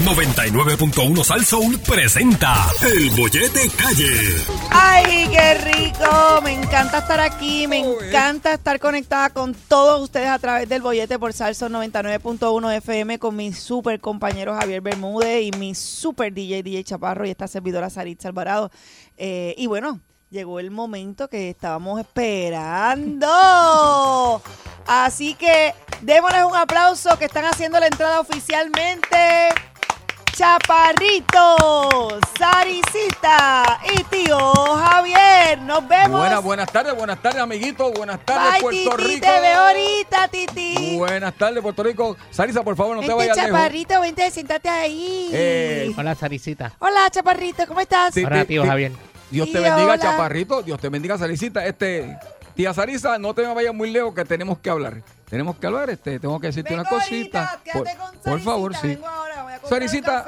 99.1 Sal Soul presenta El Bollete Calle. ¡Ay, qué rico! Me encanta estar aquí, me encanta estar conectada con todos ustedes a través del bollete por Salso 99.1 FM con mi super compañero Javier Bermúdez y mi super DJ DJ Chaparro y esta servidora Saritza Alvarado. Eh, y bueno, llegó el momento que estábamos esperando. Así que démosles un aplauso que están haciendo la entrada oficialmente. Chaparrito, Saricita y tío Javier. Nos vemos. Buenas, buenas tardes, buenas tardes, amiguitos. Buenas tardes, Bye, Puerto Titi, Rico. te veo ahorita, Titi. Buenas tardes, Puerto Rico. Sarisa, por favor, no te vayas lejos. Chaparrito, vente, siéntate ahí. Eh, Hola, Saricita. Hola, Chaparrito, ¿cómo estás? Sí. Hola, tío Javier. Dios te bendiga, hola. Chaparrito. Dios te bendiga, Saricita. Este, tía Sarisa, no te me vayas muy lejos que tenemos que hablar. Tenemos que hablar, este, tengo que decirte Vengo una cosita. ahorita, por, con por Saricita, favor, sí. vengo ahora, voy a Saricita.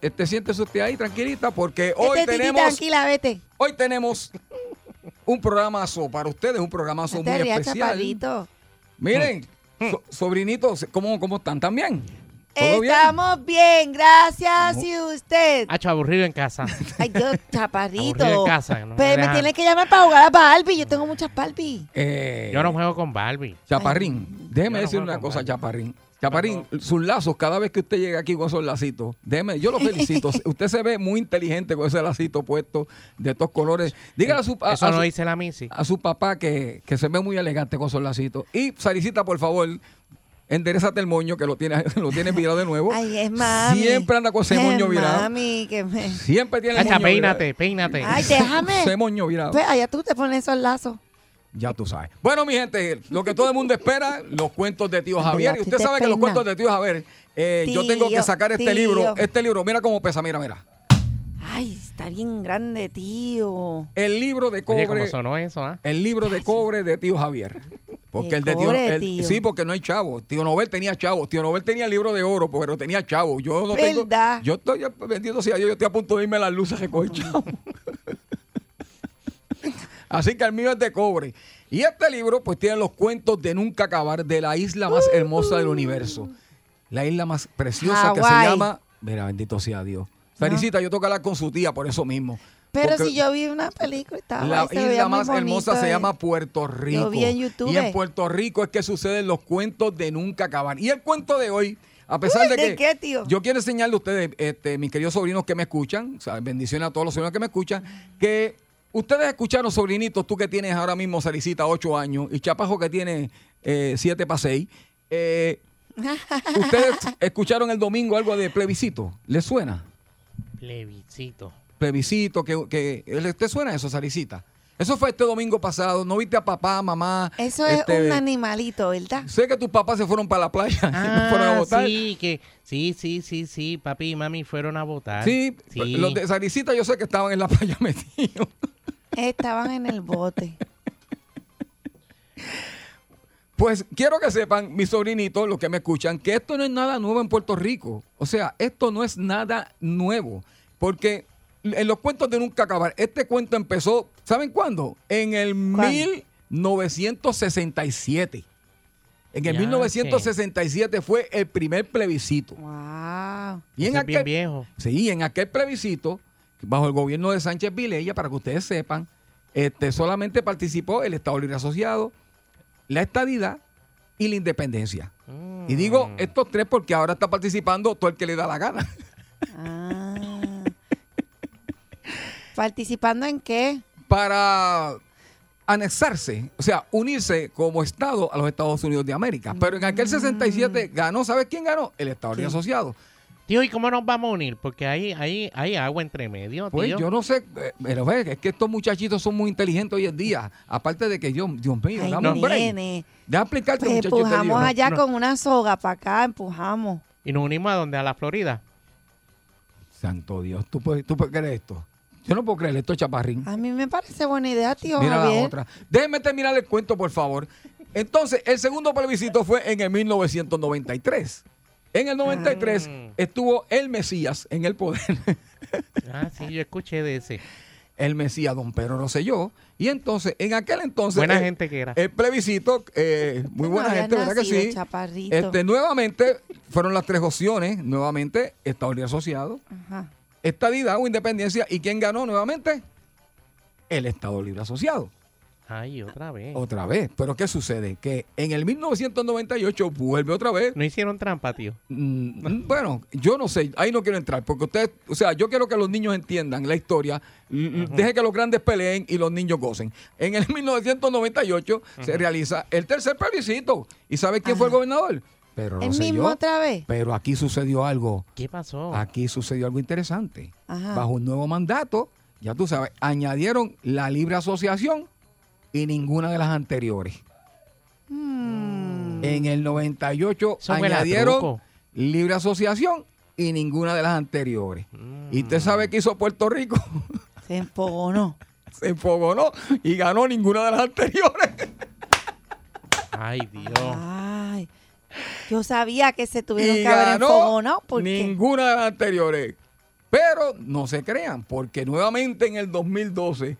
Este, siéntese usted ahí tranquilita porque hoy Vete, Titi, tenemos, tranquila, vete. hoy tenemos un programazo para ustedes, un programazo No muy rías, especial. Chaparrito. Miren, Mm. so- sobrinitos, ¿cómo, ¿cómo están? ¿También? Estamos bien, gracias. ¿Y usted? Hacho, aburrido en casa. Ay, Dios, Chaparrito. Aburrido en casa, no me Pero me dejan. tienes que llamar para jugar a Barbie. Yo tengo muchas Barbie. Eh, Yo no juego con Barbie. Chaparrín, déjeme Yo no decir una cosa, Barbie. Chaparrín. Chaparrín, sus lazos, cada vez que usted llega aquí con esos lacitos, déjeme, yo lo felicito. usted se ve muy inteligente con ese lacito puesto de estos colores. Dígale a su, a, Eso a no su- dice la Missy. a su papá que, que se ve muy elegante con esos lacitos. Y Saricita, por favor, enderezate el moño que lo tiene, lo tiene virado de nuevo. Ay, es mami. Siempre anda con ese Es moño virado. Mami, que me... Siempre tiene el Hacha, moño peínate, peínate. Ay, déjame. Ese moño virado. Pues allá tú te pones esos lazos. Ya tú sabes. Bueno, mi gente, lo que todo el mundo espera, los cuentos de tío Javier. Y usted te sabe que los cuentos de tío Javier, eh, yo tengo que sacar este tío. libro. Este libro, mira cómo pesa, mira, mira. Ay, está bien grande, tío. El libro de Oye, ¿cómo cobre. sonó eso, ah? El libro de cobre de tío Javier. Porque De el de tío, cobre, el- tío. Sí, porque no hay chavo. Tío Nobel tenía chavo. Tío Nobel tenía el libro de oro, pero tenía chavo. Yo no tengo. Yo estoy bendito sea Dios, yo estoy a punto de irme a las luces a recoger chavo. Así que el mío es de cobre. Y este libro, pues, tiene los cuentos de nunca acabar de la isla más hermosa del universo. La isla más preciosa que se llama. Mira, bendito sea Dios. Saricita, yo tengo que hablar con su tía por eso mismo. Pero Porque si yo vi una película y estaba la ahí, isla muy más hermosa se llama Puerto Rico. vi en YouTube. Y en Puerto Rico es que suceden los cuentos de nunca acabar. Y el cuento de hoy, a pesar Uy, de ¿de que qué, tío? yo quiero enseñarle a ustedes, este, mis queridos sobrinos que me escuchan, o sea, bendiciones a todos los sobrinos que me escuchan, que ustedes escucharon, sobrinitos, tú que tienes ahora mismo, Saricita, 8 años, y Chapajo que tiene 7 para 6, eh, ustedes escucharon el domingo algo de plebiscito, ¿les suena? Plebiscito. Plebiscito, que, que ¿te suena eso, Saricita? Eso fue este domingo pasado, ¿no viste a papá, mamá? Eso es Este, un animalito, ¿verdad? Sé que tus papás se fueron para la playa, y fueron a Ah, votar. sí, que, sí, sí, sí, sí. Papi y mami fueron a votar. Sí, sí. los de Saricita yo sé que estaban en la playa metidos. Estaban en el bote. Pues quiero que sepan, mis sobrinitos, los que me escuchan, que esto no es nada nuevo en Puerto Rico. O sea, esto no es nada nuevo. Porque en los cuentos de nunca acabar, este cuento empezó, ¿saben cuándo? En el ¿Cuándo? 1967. En el Ya, 1967 fue el primer plebiscito. Wow. Y en es bien aquel, viejo. Sí, en aquel plebiscito, bajo el gobierno de Sánchez Vilella, para que ustedes sepan, este, solamente participó el Estado Libre Asociado, la estadidad y la independencia. Y digo Mm. estos tres porque ahora está participando todo el que le da la gana. Ah. ¿Participando en qué? Para anexarse, o sea, unirse como Estado a los Estados Unidos de América. Pero en aquel 67 ganó, ¿sabes quién ganó? El Estado. Asociado. Tío, ¿y cómo nos vamos a unir? Porque hay, hay, hay agua entre medio, Pues tío. yo no sé, eh, pero ve, es que estos muchachitos son muy inteligentes hoy en día. Aparte de que yo, Dios mío, Ay, dame un break. Deja explicarte, Pues muchachito. empujamos allá no. con una soga para acá, empujamos. Y nos unimos a donde? A la Florida. Santo Dios, ¿tú puedes, tú puedes creer esto? Yo no puedo creer esto, chaparrín. A mí me parece buena idea, tío Mira Javier. la otra. Déjenme terminar el cuento, por favor. Entonces, el segundo plebiscito fue en el 1993. En el 93 Ah. estuvo el Mesías en el poder. Ah, sí, yo escuché de ese. el Mesías don Pedro Rosselló. Y entonces, en aquel entonces... Buena el- gente que era. El plebiscito, eh, muy buena gente, ¿verdad que sí? chaparrito. Este, nuevamente, fueron las tres opciones. Nuevamente, Estado Libre Asociado, Ajá. Estadidad o independencia. ¿Y quién ganó nuevamente? El Estado Libre Asociado. Ay, otra vez. Otra vez. Pero ¿qué sucede? Que en el 1998 vuelve otra vez. No hicieron trampa, tío. Mm, Bueno, yo no sé, ahí no quiero entrar, porque ustedes, o sea, yo quiero que los niños entiendan la historia, l- deje que los grandes peleen y los niños gocen. En el 1998 se realiza el tercer plebiscito. ¿Y sabe quién fue el gobernador? Pero ¿El mismo otra vez? Pero aquí sucedió algo, ¿Qué pasó? aquí sucedió algo interesante. Ajá. Bajo un nuevo mandato, ya tú sabes, añadieron la libre asociación y ninguna de las anteriores. Mm. En el 98 Eso añadieron libre asociación y ninguna de las anteriores. Y usted sabe qué hizo Puerto Rico. Se enfogonó. Se enfogonó y ganó ninguna de las anteriores. Ay, Dios. Ay. Yo sabía que se tuvieron y que haber enfogonado porque ninguna de las anteriores. Pero no se crean, porque nuevamente en el 2012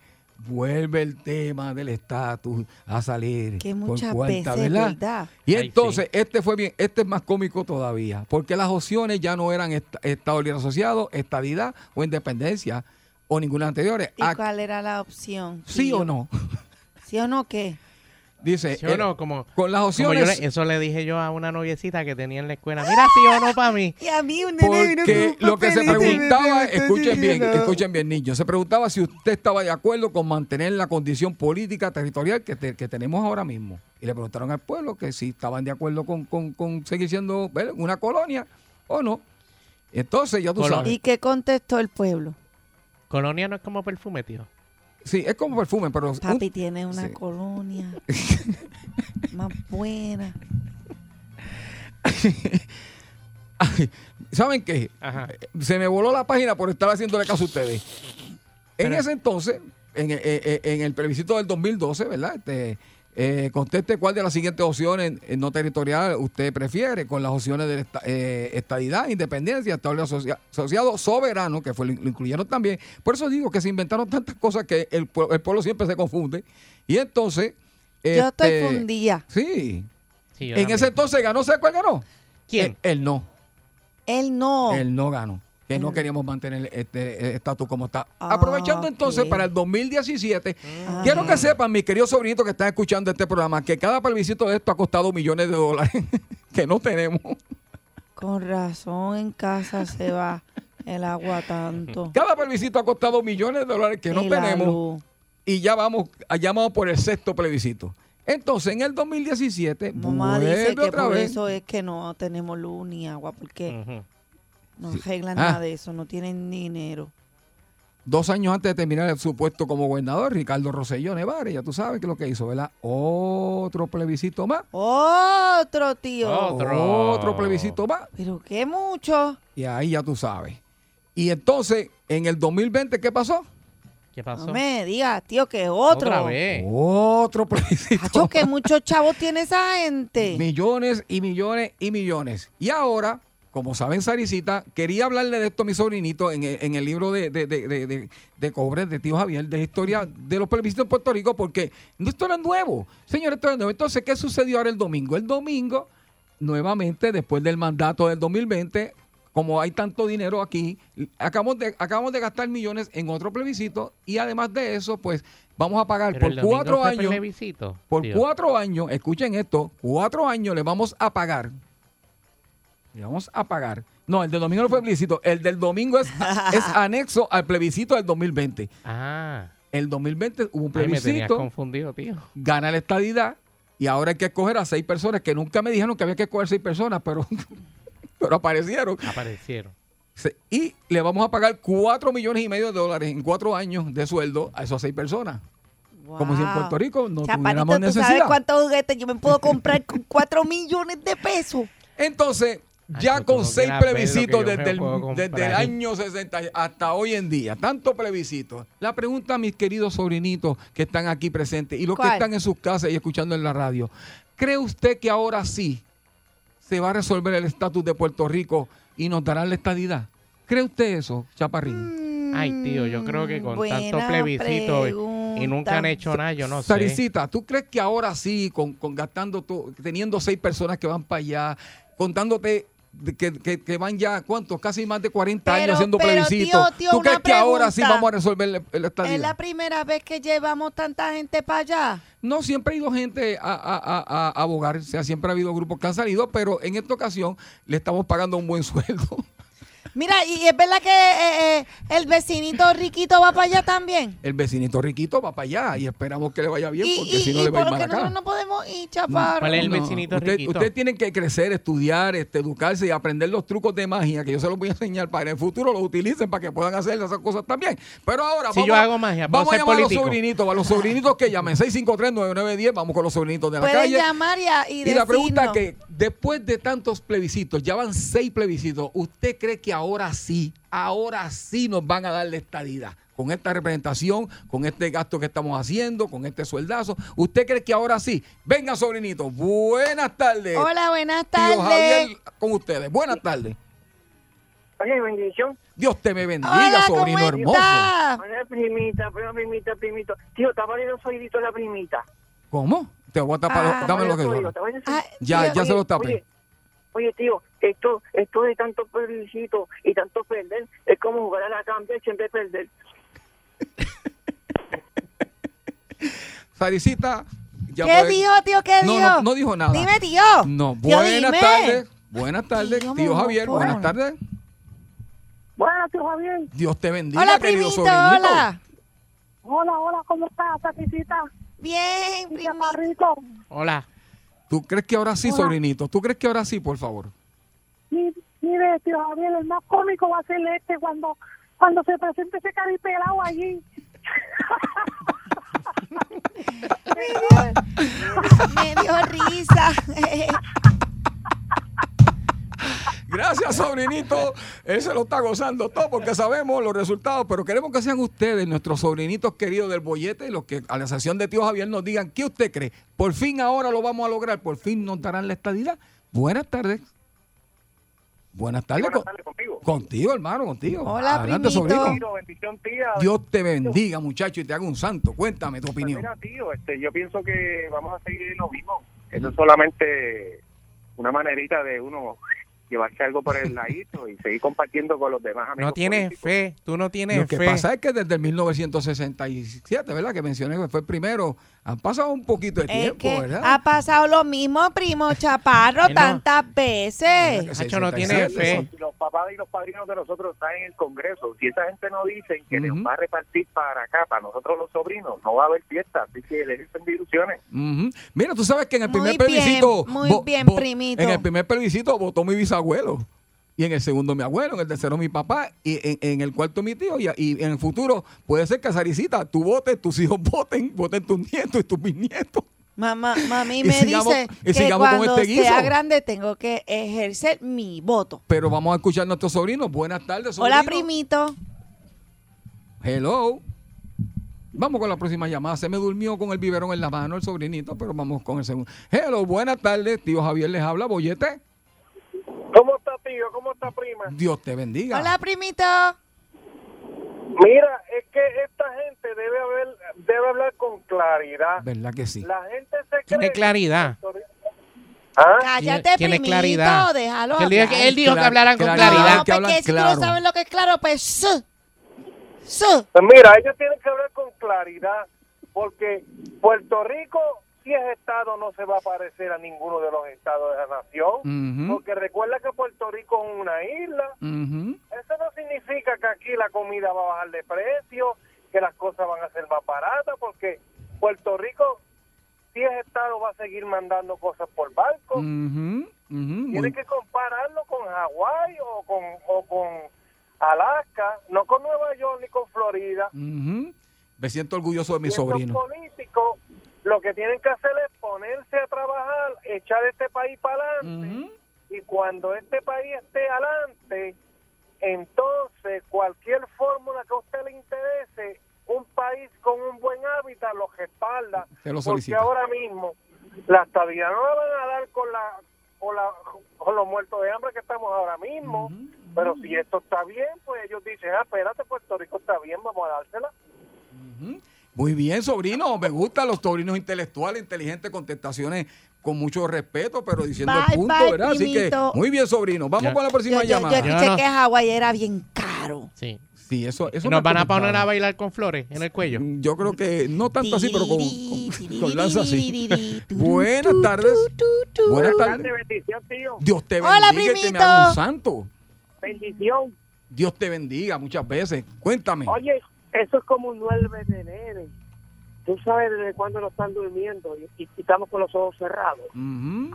vuelve el tema del estatus a salir. que por muchas cuarta, veces, ¿verdad? ¿verdad? Y Ay, entonces, este fue bien, este es más cómico todavía, porque las opciones ya no eran est- Estado Libre Asociado, estadidad o independencia, o ninguna anteriores. ¿Y cuál era la opción? ¿Sí o no? ¿Sí o no qué? Dice, ¿Sí o eh, no? Como, con las como yo opciones, le- eso le dije yo a una noviecita que tenía en la escuela. Mira, sí o no para mí. Y a mí un nene porque lo que se preguntaba, escuchen bien, escuchen bien, niños, se preguntaba si usted estaba de acuerdo con mantener la condición política territorial que, te- que tenemos ahora mismo. Y le preguntaron al pueblo que si estaban de acuerdo con, con- con seguir siendo ¿verdad? una colonia o no. Entonces, ya tú Colonia. sabes. ¿Y qué contestó el pueblo? Colonia no es como perfume, tío. Sí, es como perfume, pero... un- Papi tiene una sí. colonia más buena. Ay, ¿Saben qué? Ajá. Se me voló la página por estar haciéndole caso a ustedes. En Pero- ese entonces, en, eh, eh, en el plebiscito del 2012, ¿verdad? Este, eh, conteste cuál de las siguientes opciones eh, no territorial usted prefiere, con las opciones de esta- eh, estadidad, independencia, estado asocia- asociado, soberano, que fue, lo incluyeron también. Por eso digo que se inventaron tantas cosas que el, pue- el pueblo siempre se confunde. Y entonces... Yo estoy este, fundida. Sí. En también. ese entonces ganó, ¿sabe cuál ganó? ¿Quién? El, el no. Él no. Él no ganó. Que no Él- queríamos mantener este estatus como está. Ah, Aprovechando entonces para el 2017, Ah. quiero que sepan, mis queridos sobrinitos que están escuchando este programa, que cada plebiscito de esto ha costado millones de dólares que no tenemos. Con razón en casa se va el agua tanto. Cada plebiscito ha costado millones de dólares que no Y tenemos. luz. Y ya vamos, ya vamos por el sexto plebiscito. Entonces, en el 2017, Mamá vuelve dice que otra por vez. eso es que no tenemos luz ni agua, porque Ujú. No arreglan Ah. nada de eso, no tienen dinero. Dos años antes de terminar su puesto como gobernador, Ricardo Rosselló Nevares, ya tú sabes que es lo que hizo, ¿verdad? Otro plebiscito más. Otro tío. Otro. Otro plebiscito más. Pero qué mucho. Y ahí ya tú sabes. Y entonces, en el 2020, ¿qué pasó? ¿Qué pasó? No me digas, tío, que otro. Otra vez. Otro plebiscito. Hacho, que muchos chavos tiene esa gente. Millones y millones y millones. Y ahora, como saben, Saricita, quería hablarle de esto a mi sobrinito en el, en el libro de, de, de, de, de- de Cobre de Tío Javier, de historia de los plebiscitos en Puerto Rico, porque esto es nuevo. Señor, esto es nuevo. Entonces, ¿qué sucedió ahora el domingo? El domingo, nuevamente, después del mandato del 2020, como hay tanto dinero aquí, acabamos de, acabamos de gastar millones en otro plebiscito y además de eso, pues vamos a pagar Pero por cuatro años. plebiscito, Por tío. cuatro años, escuchen esto, cuatro años le vamos a pagar. Le vamos a pagar. No, el del domingo no fue plebiscito. El del domingo es, es anexo al plebiscito del 2020. Ah. El 2020 hubo un Ay, me plebiscito, confundido, tío. gana la estadidad y ahora hay que escoger a seis personas que nunca me dijeron que había que escoger seis personas, pero, pero aparecieron. Aparecieron. Y le vamos a pagar cuatro millones y medio de dólares en cuatro años de sueldo a esas seis personas. Como si en. Puerto Rico no Chaparrito, tuviéramos ¿tú sabes necesidad. cuántos juguetes yo me puedo comprar con cuatro millones de pesos? Entonces, ya con seis plebiscitos desde el, desde el año 60 hasta hoy en día, tanto plebiscitos. La pregunta a mis queridos sobrinitos que están aquí presentes y los que están en sus casas y escuchando en la radio, ¿cree usted que ahora sí se va a resolver el estatus de Puerto Rico y nos darán la estadidad? ¿Cree usted eso, Chaparrín? Ay, tío, yo creo que con buena tanto plebiscito y, y nunca han hecho nada, yo no sé. Saricita, ¿tú crees que ahora sí, con, con gastando, teniendo seis personas que van para allá, contándote que, que- que van ya, ¿cuántos? Casi más de 40 Pero- años haciendo pero, plebiscito. tío, tío, ¿Tú crees que ahora sí vamos a resolver la estadía? Es la primera vez que llevamos tanta gente para allá. No, siempre ha ido gente a, a- a- a abogar, o sea, siempre ha habido grupos que han salido, pero en esta ocasión le estamos pagando un buen sueldo. Mira, y es verdad que eh, eh, el vecinito riquito va para allá también. El vecinito riquito va para allá y esperamos que le vaya bien, porque si no le va a ir mal acá. nosotros no podemos ir, chaparro. ¿Cuál es el No, vecinito usted- riquito? Ustedes tienen que crecer, estudiar, este, educarse y aprender los trucos de magia que yo se los voy a enseñar para en el futuro los utilicen para que puedan hacer esas cosas también. Pero ahora Si vamos, yo hago magia, ¿puedo vamos a llamar a los sobrinitos, a los sobrinitos que llamen 653-9910, vamos con los sobrinitos de la Pueden calle. llamar y, a- y Y la pregunta decirnos. que después de tantos plebiscitos, ya van seis plebiscitos, ¿usted cree que ahora sí, ahora sí nos van a dar la estadidad? Con esta representación, con este gasto que estamos haciendo, con este sueldazo, ¿usted cree que ahora sí? Venga, sobrinito, buenas tardes. Hola, buenas Tío tardes. Javier con ustedes. Buenas tardes. Oye, bendición. Dios te me bendiga, Hola, sobrino ¿cómo hermoso. Hola, primita, prima, primita, primito. Tío, está poniendo oídito la primita. ¿Cómo? Te voy a tapar, Ah. dame lo que poniendo Ah. Ya, Oye, ya se lo tapé. Oye, oye, tío, esto, esto de tanto plebiscito y tanto perder es como jugar a la cambia y siempre perder. Saricita, ya ¿Qué puede- dijo, tío? ¿Qué No, dijo? no, no dijo nada. Dime, tío. No, Tío, buenas dime. tardes. Buenas tardes, Tío, Javier. mojó. Buenas tardes. Bueno, tío Javier. Dios te bendiga, Hola, querido primito, sobrinito. hola. Hola, hola, ¿cómo estás, Satisita? Bien, primito. Hola. ¿Tú crees que ahora sí, Hola. sobrinito? ¿Tú crees que ahora sí, por favor? Mire, tío Javier, el más cómico va a ser este cuando, cuando se presente ese caripelado allí. Me dio risa. Gracias, sobrinito. Él se lo está gozando todo porque sabemos los resultados, pero queremos que sean ustedes, nuestros sobrinitos queridos del bollete, los que a la sesión de tío Javier nos digan qué usted cree. Por fin ahora lo vamos a lograr, por fin nos darán la estadidad. Buenas tardes. Buenas tardes. Buenas con- tardes contigo. contigo, hermano, contigo. Hola, Adelante, primito. bendición, tía. Dios te bendiga, muchacho, y te haga un santo. Cuéntame tu Pues opinión. mira, tío, este, yo pienso que vamos a seguir lo mismo. Eso es solamente una manerita de uno llevarse algo por el ladito y seguir compartiendo con los demás amigos. No tienes políticos. fe. Tú no tienes Lo que fe. pasa es que desde el 1967, ¿verdad? Que mencioné que fue el primero, han pasado un poquito de Es tiempo, que ¿verdad? ha pasado lo mismo, primo Chaparro, no. tantas veces. Nacho no tiene 67, fe. Los papás y los padrinos de nosotros están en el Congreso. Si esa gente no dice que les va a repartir para acá, para nosotros los sobrinos, no va a haber fiesta. Así que les dicen ilusiones. Ujú. Mira, tú sabes que en el Muy primer bien, muy vo- bien, primito. En el primer plebiscito votó mi bisabuelo. Y en el segundo mi abuelo, en el tercero mi papá, y en, en el cuarto mi tío. Y, y en el futuro puede ser que Saricita, tú votes, tus hijos voten, voten tus nietos y tus bisnietos. Mamá, mami me sigamos- dice que cuando este sea grande tengo que ejercer mi voto. Pero vamos a escuchar a nuestros sobrinos. Buenas tardes, Hola, primito. Hello. Vamos con la próxima llamada. Se me durmió con el biberón en la mano el sobrinito, pero vamos con el segundo. Hello, buenas tardes. Tío Javier les habla, bollete. ¿Cómo está, tío? ¿Cómo está, prima? Dios te bendiga. Hola, primito. Mira, es que esta gente debe haber, debe hablar con claridad. ¿Verdad que sí? La gente se cree... Tiene claridad. ¿Ah? Cállate, Tiene- tiene primito. claridad. Déjalo Que él hablar. que él dijo que hablaran con claridad. claridad. No, que porque si tú claro. no sabes lo que es claro, pues... su, su. Pues mira, ellos tienen que hablar con claridad, porque Puerto Rico, si es Estado, no se va a parecer a ninguno de los estados de la nación, porque recuerda que Puerto Rico es una isla. Eso no significa que aquí la comida va a bajar de precio, que las cosas van a ser más baratas, porque Puerto Rico, si es Estado, va a seguir mandando cosas por barco. Ujú, Tiene que compararlo con Hawái o con, o con Alaska, no con Nueva York ni con Florida. Me siento orgulloso de mi Y sobrino. políticos lo que tienen que hacer es ponerse a trabajar, echar este país para adelante. Y cuando este país esté adelante, entonces cualquier fórmula que a usted le interese, un país con un buen hábitat lo respalda. Se lo porque ahora mismo la estabilidad no la van a dar con la con, la, con los muertos de hambre que estamos ahora mismo. Pero si esto está bien, pues ellos dicen, ah, espérate, Puerto Rico está bien, vamos a dársela. Muy bien, sobrino. Me gustan los sobrinos intelectuales, inteligentes, contestaciones con mucho respeto, pero diciendo el punto, bye, ¿verdad? Así que, primito. muy bien, sobrino. Vamos con la próxima Yo, yo- yo llamada. escuché no. que Hawái era bien caro. Sí. Sí, eso, eso ¿Y nos van a poner a bailar con flores en el cuello? Yo creo que no tanto así, pero con, con, así. Buenas tardes. Buenas tardes. bendición, tío. Dios te Hola, bendiga y que me primito. haga un santo. Bendición. Dios te bendiga muchas veces. Cuéntame. Oye, eso es como un 9 de enero. Tú sabes desde cuándo no están durmiendo y, y estamos con los ojos cerrados.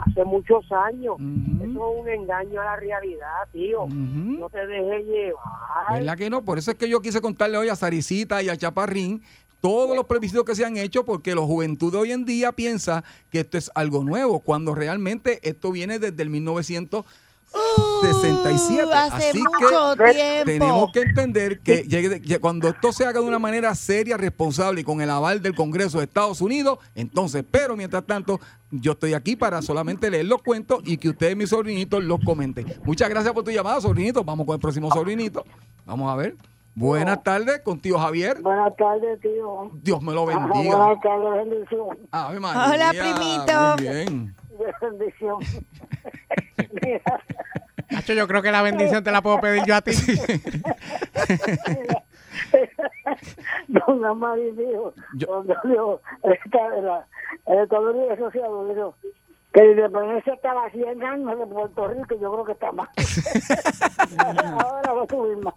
Hace muchos años. Eso es un engaño a la realidad, tío. No te dejes llevar. ¿Verdad que no? Por eso es que yo quise contarle hoy a Saricita y a Chaparrín todos los plebiscitos que se han hecho porque la juventud de hoy en día piensa que esto es algo nuevo, cuando realmente esto viene desde el 1967. Uh, hace Así mucho que tiempo. tenemos que entender que cuando esto se haga de una manera seria, responsable y con el aval del Congreso de Estados Unidos, entonces, pero mientras tanto, yo estoy aquí para solamente leer los cuentos y que ustedes, mis sobrinitos, los comenten. Muchas gracias por tu llamada, sobrinito. Vamos con el próximo sobrinito. Vamos a ver. Buenas tardes, con tío Javier. Buenas tardes, tío. Dios me lo Ajá, bendiga. Buenas tardes, bendición. Ave María, Hola, primito. Muy bien. Bendición. Mira, Nacho, yo creo que la bendición te la puedo pedir yo a ti. Don Amari dijo, Yo- cuando dijo, esta, la, el Unidos Asociado dijo que la independencia estaba a 100 años de Puerto Rico, yo creo que está más. ahora va a subir más.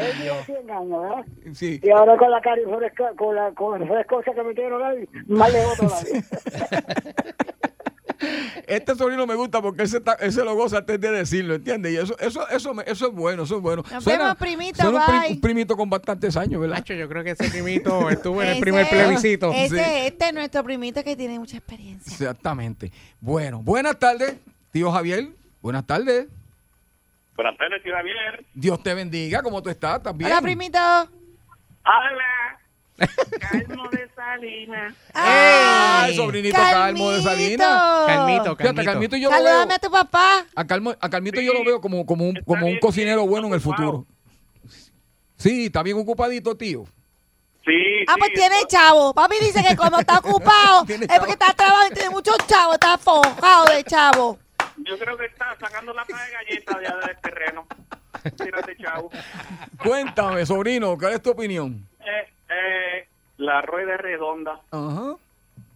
Ay, Dios. tiene 100 años, ¿verdad? Sí. Y ahora con la carifresca, con la con frescosa que metieron ahí, más lejos todavía. Este sobrino me gusta porque él se, está- él se lo goza antes de decirlo, ¿entiendes? Y eso, eso, eso, eso es bueno, eso es bueno. Nos vemos, primito, suena un, pri- bye. un primito con bastantes años, ¿verdad? Nacho, yo creo que ese primito estuvo en el primer plebiscito. Ese, Sí. este es nuestro primito que tiene mucha experiencia. Exactamente. Bueno, buenas tardes, tío Javier. Buenas tardes. Buenas tardes, tío Javier. Dios te bendiga, ¿cómo tú estás? ¿Estás bien? Hola, primito. Hola. Calmo de Salinas. ¡Ay, ¡Ey! sobrinito Calmo de Salinas! Calmito, Fíjate, a calmito. Calmito yo lo Saludame veo. a tu papá. A, Calmo- a Calmito Sí. yo lo veo como, como un, como un bien, cocinero bien, bueno en el ocupado. futuro. Sí, está bien ocupadito, tío. Sí, Ah, sí, pues tiene chavo. Papi dice que cuando está ocupado Tiene es chavo. porque está trabajando y tiene muchos chavos. Está forjado de chavo. Yo creo que está sacando la de galletas de allá del terreno. Tírate, chavo. Cuéntame, sobrino, ¿cuál es tu opinión? Eh, eh, la rueda es redonda, Ajá.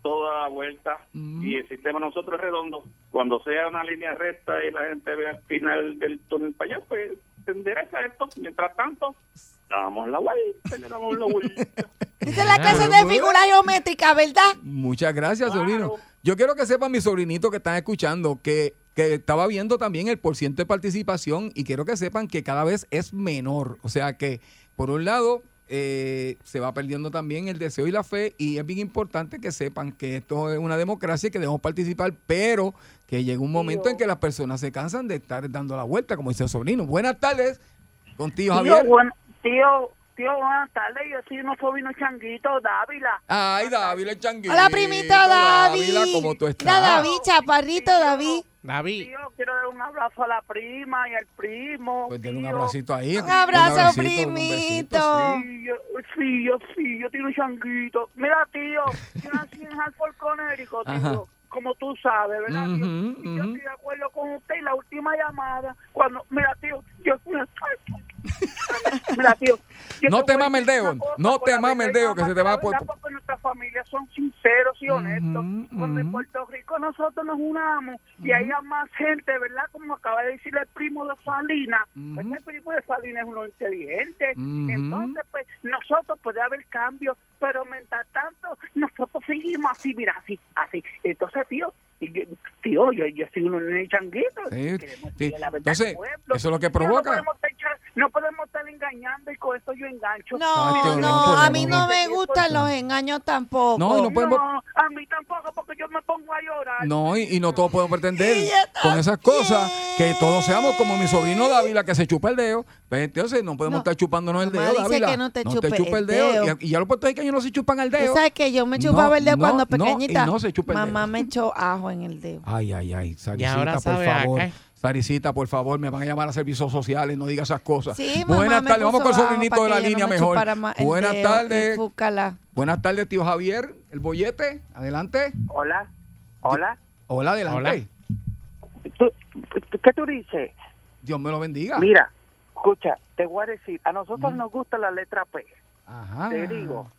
toda la vuelta, y el sistema nosotros es redondo. Cuando sea una línea recta y la gente ve al final del túnel para allá, pues se endereza esto. Mientras tanto, damos la vuelta, le damos la vuelta. Esa es la clase de figura geométrica, ¿verdad? Muchas gracias, Claro. sobrino. Yo quiero que sepan mis sobrinitos que están escuchando que, que estaba viendo también el porciento de participación y quiero que sepan que cada vez es menor. O sea que, por un lado, eh, se va perdiendo también el deseo y la fe y es bien importante que sepan que esto es una democracia y que debemos participar, pero que llega un momento en que las personas se cansan de estar dando la vuelta, como dice el sobrino. Buenas tardes, contigo Javier. Tío, buen- tío, tío, buenas tardes. Yo soy unos sobrinos changuitos, Dávila. Ay, David el changuito. Hola, primito David. Dávila, ¿cómo tú estás? Mira, David, chaparrito David. David. Tío, quiero dar un abrazo a la prima y al primo. Pues denle un tío. abracito ahí. Un abrazo, un primito. besito, Sí, yo, sí, yo sí, yo tengo un changuito. Mira, tío, yo nací en Hartford, Connecticut, Ajá. tío. Como tú sabes, ¿verdad, tío? Ujú, Y yo ujú. estoy de acuerdo con usted y la última llamada. Cuando, mira, tío, yo Mira, tío. No te mames el dedo, cosa, no te mames el dedo, que se te va a verdad, Porque nuestras familias son sinceros y honestos. Cuando en. Puerto Rico nosotros nos unamos y haya más gente, ¿verdad? Como acaba de decir el primo de Salinas. Pues Ujú. el primo de Salinas es uno inteligente. Entonces, pues nosotros puede haber cambios, pero mientras tanto nosotros seguimos así, mira, así, así. Entonces, tío, tío, yo, yo soy un nene changuito. Sí, queremos sí. decirle la verdad Entonces, eso es lo que provoca. No podemos, estar, no podemos estar engañando y con esto yo engancho. No, no, no a mí no me gustan los engaños tampoco. No, y no podemos- No, a mí tampoco, porque yo me pongo a llorar. No, y, y no todos podemos pretender con esas cosas que todos seamos como mi sobrino Dávila que se chupa el dedo. Pues entonces no podemos No. estar chupándonos el dedo, Dávila. que no te chupe chupa el dedo. Y, y ya los puertorriqueños no se chupan el dedo. sabes que yo me chupaba el dedo No, cuando no, no, y pequeñita. no se chupa el Mamá dedo. me echó ajo en el dedo. Ay, ay, ay, Y ahora por sabe a favor. qué. Saricita, por favor, me van a llamar a servicios sociales, no diga esas cosas. Sí, Buenas tardes, vamos con el sobrinito de la no línea me mejor. Buenas tardes. Buenas tardes, tío Javier, el bollete, adelante. Hola, hola. Hola, adelante. Hola. ¿Tú- tú- ¿Qué tú dices? Dios me lo bendiga. Mira, escucha, te voy a decir, a nosotros nos gusta la letra P, Ajá. te digo,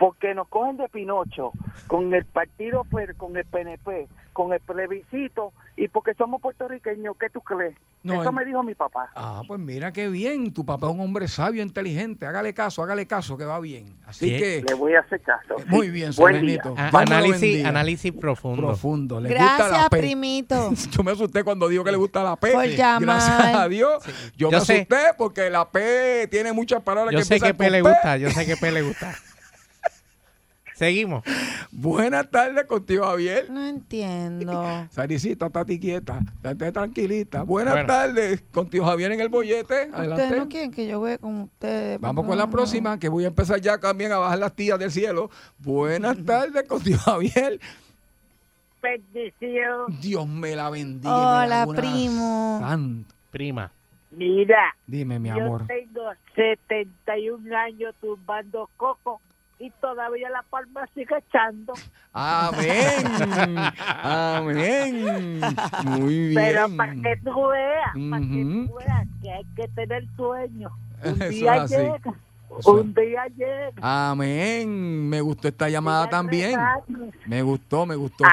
porque nos cogen de Pinocho con el partido, con el PNP, con el plebiscito, y porque somos puertorriqueños, ¿qué tú crees? No, Eso me dijo mi papá. Ah, pues mira qué bien. Tu papá es un hombre sabio, inteligente. Hágale caso, hágale caso, que va bien. Así Sí. que, Le voy a hacer caso. muy Sí, bien, lo análisis, análisis profundo. profundo. Le gusta Gracias, la P. primito. Yo me asusté cuando dijo que le gusta la P. Por llamar. Gracias a Dios. Yo, Yo me sé. asusté porque la P tiene muchas palabras Yo que sé que P le gusta, yo sé que P le gusta. Seguimos. Buenas tardes contigo, Javier. No entiendo. Saricita, estate quieta, estate tranquilita. Buenas Bueno. tardes contigo, Javier, en el bollete. Ustedes Adelante. no quieren que yo vea con ustedes. Vamos con la No. próxima, que voy a empezar ya también a bajar las tías del cielo. Buenas tardes contigo, Javier. Bendición. Dios me la bendiga. la Hola, primo. santa. Prima. Mira, Dime, mi yo amor. tengo 71 años tumbando coco y todavía la palma sigue echando. Amén. Amén. Muy bien. Pero para que tú veas, para que tú veas que hay que tener sueño. Un Eso es día así. llega, Eso un día llega. Amén. Me gustó esta llamada también. Me gustó, me gustó.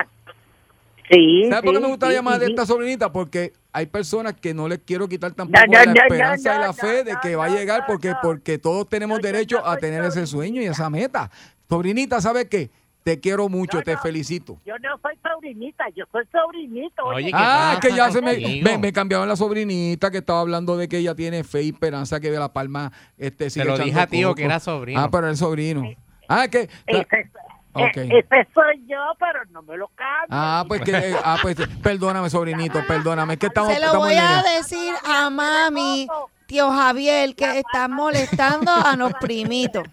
Sí, ¿Sabes por qué sí, me gusta la sí, llamada de sí. esta sobrinita? Porque hay personas que no les quiero quitar tampoco no, la esperanza no, y la no, fe de que va a llegar porque, porque todos tenemos derecho no a soy tener ese sueño y esa meta. Sobrinita, ¿sabes qué? Te quiero mucho, No, te no. felicito. Yo no soy sobrinita, yo soy sobrinito. Oye, ¿qué Ah, es que ya se me, me, me cambiaron la sobrinita que estaba hablando de que ella tiene fe y esperanza que de la palma este, sigue lo echando dije a tío que era sobrino. Ah, pero el sobrino. Ah, es que... Ese, Eh, ese soy yo, pero no me lo cambio. Ah, pues que... eh, Ah, pues perdóname, sobrinito, perdóname. Es que estamos... Se lo estamos voy a decir a mami, tío Javier, que está molestando a los primitos.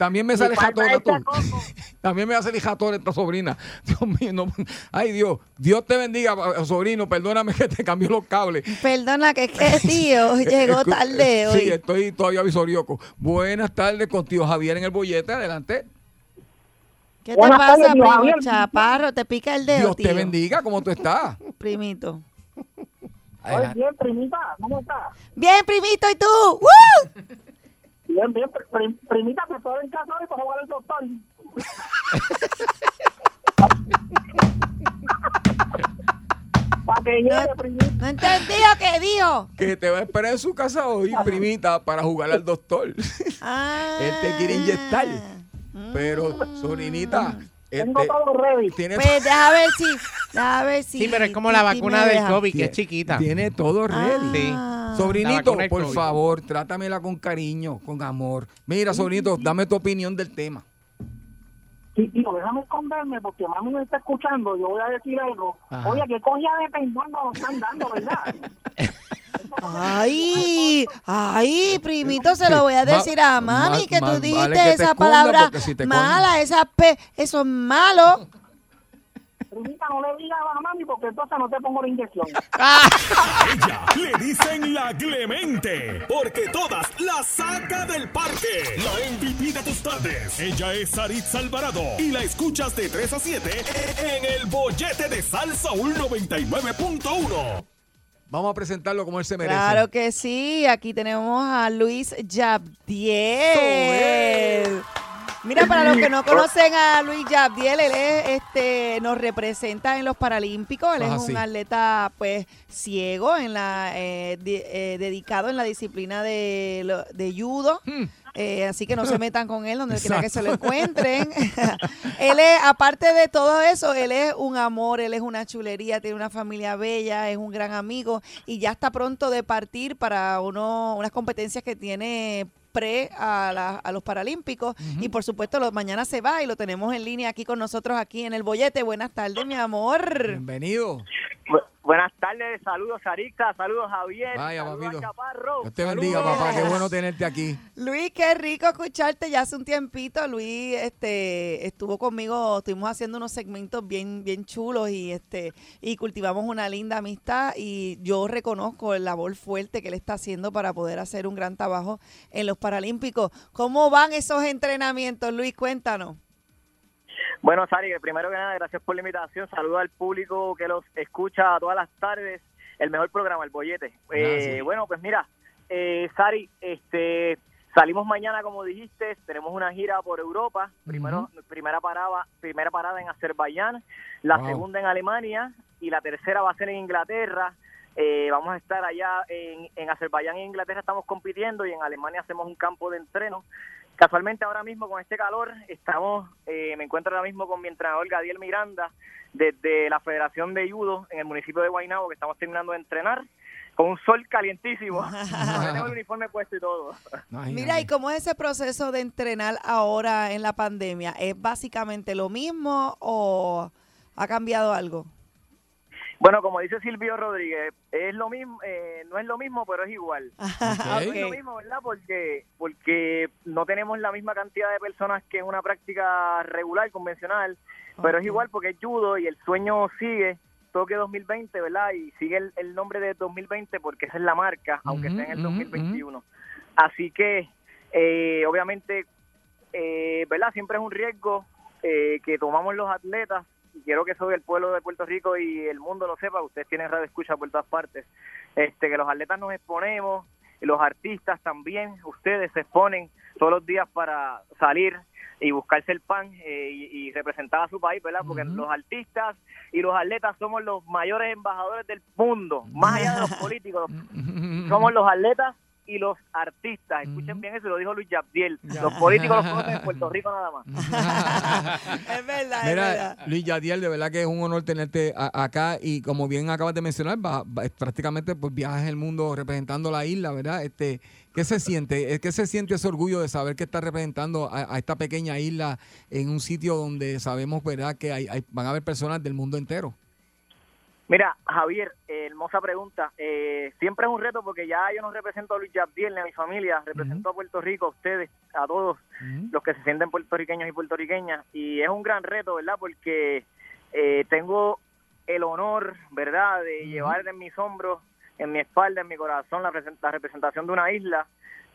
También me sale coco. También me salir jatona esta sobrina. Dios mío, no. Ay Dios, Dios te bendiga, eh, sobrino. Perdóname que te cambió los cables. Perdona, que es que tío llegó tarde hoy. Sí, estoy todavía visorioco. Buenas tardes con tío Javier en el bollete. Adelante. ¿Qué te Buenas pasa, primo chaparro? ¿Te pica el dedo, Dios tío? te bendiga. ¿Cómo tú estás? Primito. Oye, bien, primita, ¿cómo estás? Bien, primito, ¿y tú? ¡Woo! Bien, bien, prim- primita, que estoy en casa hoy para jugar al doctor. para que llegue, primita. No entendí lo que dijo. Que te va a esperar en su casa hoy, primita, para jugar al doctor. Ah. Él te quiere inyectar. Pero, sobrinita, Tengo este, todo ready. tiene, Pues deja ver si, deja ver si. Sí, pero es como la vacuna del. COVID, que es chiquita. Tiene todo ready. Sí. Ah. La Sobrinito, por favor, trátamela con cariño, con amor. Mira, sobrinito, dame tu opinión del tema. Sí, tío, déjame esconderme porque mami me está escuchando. Yo voy a decir algo. Ajá. Oye, ¿qué coña de pendón nos están dando, verdad? Ay, ay, primito, se lo voy a decir a ma- mami que tú dijiste vale que te esa palabra si mala, esa pe, eso es malo. Primita, no le digas a mami porque entonces no te pongo la inyección. Ella le dicen la Clemente, porque todas la saca del parque. La MVP de tus tardes. Ella es Saritza Alvarado y la escuchas de 3 a 7 en el bollete de Salsa 99.1. Vamos a presentarlo como él se merece. Claro que sí, aquí tenemos a Luis Yabdiel. Mira, para los que no conocen a Luis Yabdiel, él es, este, nos representa en los Paralímpicos. Él Ah, es un sí. atleta, pues, ciego, en la, eh, di- eh, dedicado en la disciplina de, de judo. Hmm. Eh, así que no se metan con él donde quiera que se lo encuentren. él es, aparte de todo eso, él es un amor, él es una chulería, tiene una familia bella, es un gran amigo y ya está pronto de partir para uno, unas competencias que tiene pre a, la- a los Paralímpicos. Y por supuesto, lo, mañana se va y lo tenemos en línea aquí con nosotros, aquí en el Bollete. Buenas tardes, mi amor. Bienvenido. Bu- buenas tardes, saludos Sarita, saludos Javier, Vaya, saludos papito. Chaparro. Dios te bendiga, papá. Qué bueno tenerte aquí. Luis, qué rico escucharte ya hace un tiempito. Luis este, estuvo conmigo, estuvimos haciendo unos segmentos bien, bien chulos y este, y cultivamos una linda amistad. Y yo reconozco el labor fuerte que él está haciendo para poder hacer un gran trabajo en los Paralímpicos. ¿Cómo van esos entrenamientos, Luis? Cuéntanos. Bueno, Sari, primero que nada, gracias por la invitación, saludos al público que los escucha todas las tardes, el mejor programa, El Bollete. Eh, Gracias. bueno, pues mira, eh, Sari, este, salimos mañana, como dijiste, tenemos una gira por Europa, primero, primera, parada, primera parada en Azerbaiyán, la Wow. segunda en Alemania y la tercera va a ser en Inglaterra. Eh, vamos a estar allá en, en Azerbaiyán e Inglaterra estamos compitiendo y en Alemania hacemos un campo de entreno. Casualmente ahora mismo con este calor estamos, eh, me encuentro ahora mismo con mi entrenador Gadiel Miranda desde la Federación de Judo en el municipio de Guaynabo que estamos terminando de entrenar con un sol calientísimo. Tenemos el uniforme puesto y todo. Mira, ¿y cómo es ese proceso de entrenar ahora en la pandemia? ¿Es básicamente lo mismo o ha cambiado algo? Bueno, como dice Silvio Rodríguez, es lo mismo, eh, no es lo mismo, pero es igual. No es lo mismo, ¿verdad? Porque, porque no tenemos la misma cantidad de personas que en una práctica regular, convencional, pero es igual porque es judo y el sueño sigue. Toque 2020, ¿verdad? Y sigue el, el nombre de 2020 porque esa es la marca, aunque Ujú, esté en el ujú, 2021. Así que, eh, obviamente, eh, ¿verdad? Siempre es un riesgo eh, que tomamos los atletas y quiero que eso el pueblo de Puerto Rico y el mundo lo sepa, ustedes tienen radio escucha por todas partes, este que los atletas nos exponemos, y los artistas también, ustedes se exponen todos los días para salir y buscarse el pan eh, y, y representar a su país, ¿verdad? Porque los artistas y los atletas somos los mayores embajadores del mundo, más allá de los políticos, somos los atletas y los artistas. Escuchen bien eso, lo dijo Luis Yabdiel. Los políticos los conocen en Puerto Rico nada más. Es verdad, es verdad. Luis Yadiel, de verdad que es un honor tenerte a- acá y como bien acabas de mencionar, va- va- prácticamente pues viajas el mundo representando la isla, ¿verdad? Este, ¿Qué se siente? ¿Qué se siente ese orgullo de saber que estás representando a, a esta pequeña isla en un sitio donde sabemos, ¿verdad? Que hay, hay- van a haber personas del mundo entero. Mira, Javier, eh, hermosa pregunta. Eh, siempre es un reto porque ya yo no represento a Luis Yabdiel ni a mi familia, represento a Puerto Rico, a ustedes, a todos los que se sienten puertorriqueños y puertorriqueñas. Y es un gran reto, ¿verdad? Porque eh, tengo el honor, ¿verdad?, de llevar en mis hombros, en mi espalda, en mi corazón, la, present- la representación de una isla.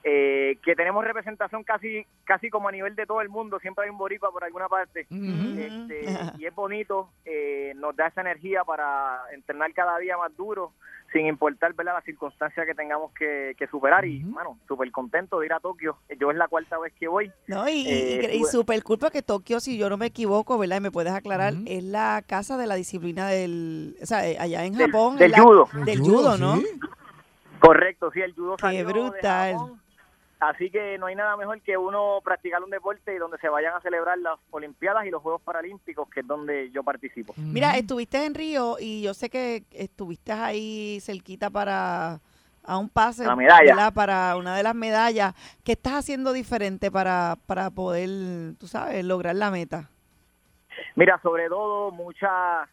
Eh, que tenemos representación casi casi como a nivel de todo el mundo, siempre hay un boricua por alguna parte. Este, y es bonito, eh, nos da esa energía para entrenar cada día más duro, sin importar ¿verdad? las circunstancias que tengamos que, que superar. Y, bueno, súper contento de ir a Tokio. Yo es la cuarta vez que voy. No, y, y- Eh, y súper cool porque Tokio, si yo no me equivoco, ¿verdad? Y me puedes aclarar, es la casa de la disciplina del... O sea, eh, allá en Japón. del la- judo. Del judo, ¿no? sí. Correcto, sí, el judo Qué salió de brutal. Japón. Así que no hay nada mejor que uno practicar un deporte y donde se vayan a celebrar las Olimpiadas y los Juegos Paralímpicos, que es donde yo participo. Mira, estuviste en Río y yo sé que estuviste ahí cerquita para a un pase La medalla. ¿verdad? para una de las medallas. ¿Qué estás haciendo diferente para, para poder, tú sabes, lograr la meta? Mira, sobre todo mucha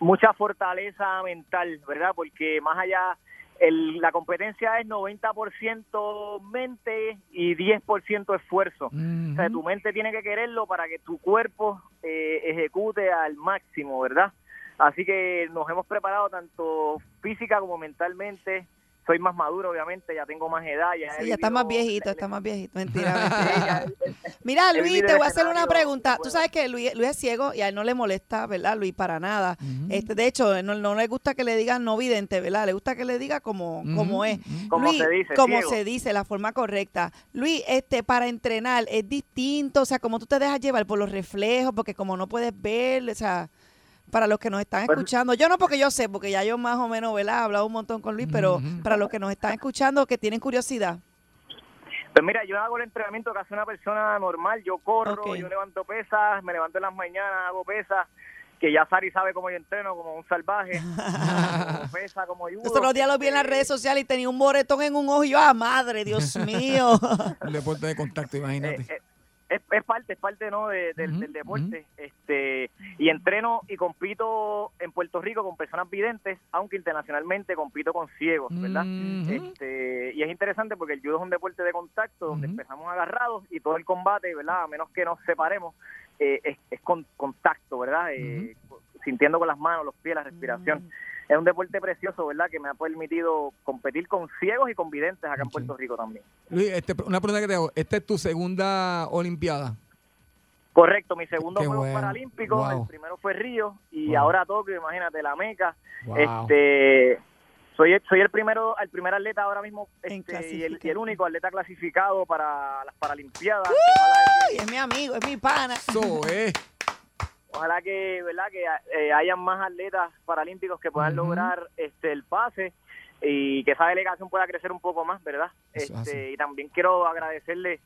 mucha fortaleza mental, ¿verdad? Porque más allá, el- la competencia es 90% mente y 10% esfuerzo. O sea, tu mente tiene que quererlo para que tu cuerpo eh, ejecute al máximo, ¿verdad? Así que nos hemos preparado tanto física como mentalmente. Soy más maduro, obviamente, ya tengo más edad. Ya, he Sí, ya está más viejito, está más viejito. Mentira, mentira. Mira, Luis, te voy a hacer una pregunta. Tú sabes que Luis, Luis es ciego y a él no le molesta, ¿verdad, Luis? Para nada. este De hecho, no, no le gusta que le digan no vidente, ¿verdad? Le gusta que le diga como, como es. Como Luis, se dice, como ciego. se dice, la forma correcta. Luis, este para entrenar es distinto, o sea, como tú te dejas llevar por los reflejos, porque como no puedes ver, o sea, para los que nos están escuchando, yo no porque yo sé, porque ya yo más o menos, ¿verdad? He hablado un montón con Luis, pero para los que nos están escuchando, que tienen curiosidad. Pues mira, yo hago el entrenamiento que hace una persona normal. Yo corro, yo levanto pesas, me levanto en las mañanas, hago pesas. que ya Sari sabe cómo yo entreno, como un salvaje, como pesa, como judo. Estos los días lo vi en las redes sociales y tenía un moretón en un ojo y yo, ah, madre, Dios mío. Un deporte de contacto, imagínate. Eh, eh, es, es parte, es parte ¿no? de- del, del deporte. este Y entreno y compito en Puerto Rico con personas videntes, aunque internacionalmente compito con ciegos, ¿verdad? este, y es interesante porque el judo es un deporte de contacto donde empezamos agarrados y todo el combate, ¿verdad? A menos que nos separemos, eh, es, es con contacto, ¿verdad? Eh, Sintiendo con las manos, los pies, la respiración. Es un deporte precioso, ¿verdad? Que me ha permitido competir con ciegos y con videntes acá en Puerto Rico también. Luis, este, una pregunta que te hago. ¿Esta es tu segunda Olimpiada? Correcto, mi segundo Qué Juegos bueno. Paralímpicos, Wow. el primero fue Río y Wow. ahora Tokio, imagínate, la meca. Wow. Este, soy el, soy el primero, el primer atleta ahora mismo este, y, el, clasificar. y el único atleta clasificado para las Paralimpiadas. Ay, es mi amigo, es mi pana. Eso es. Ojalá que, ¿verdad? Que eh, hayan más atletas paralímpicos que puedan lograr este el pase y que esa delegación pueda crecer un poco más, ¿verdad? Eso Este, y también quiero agradecerle,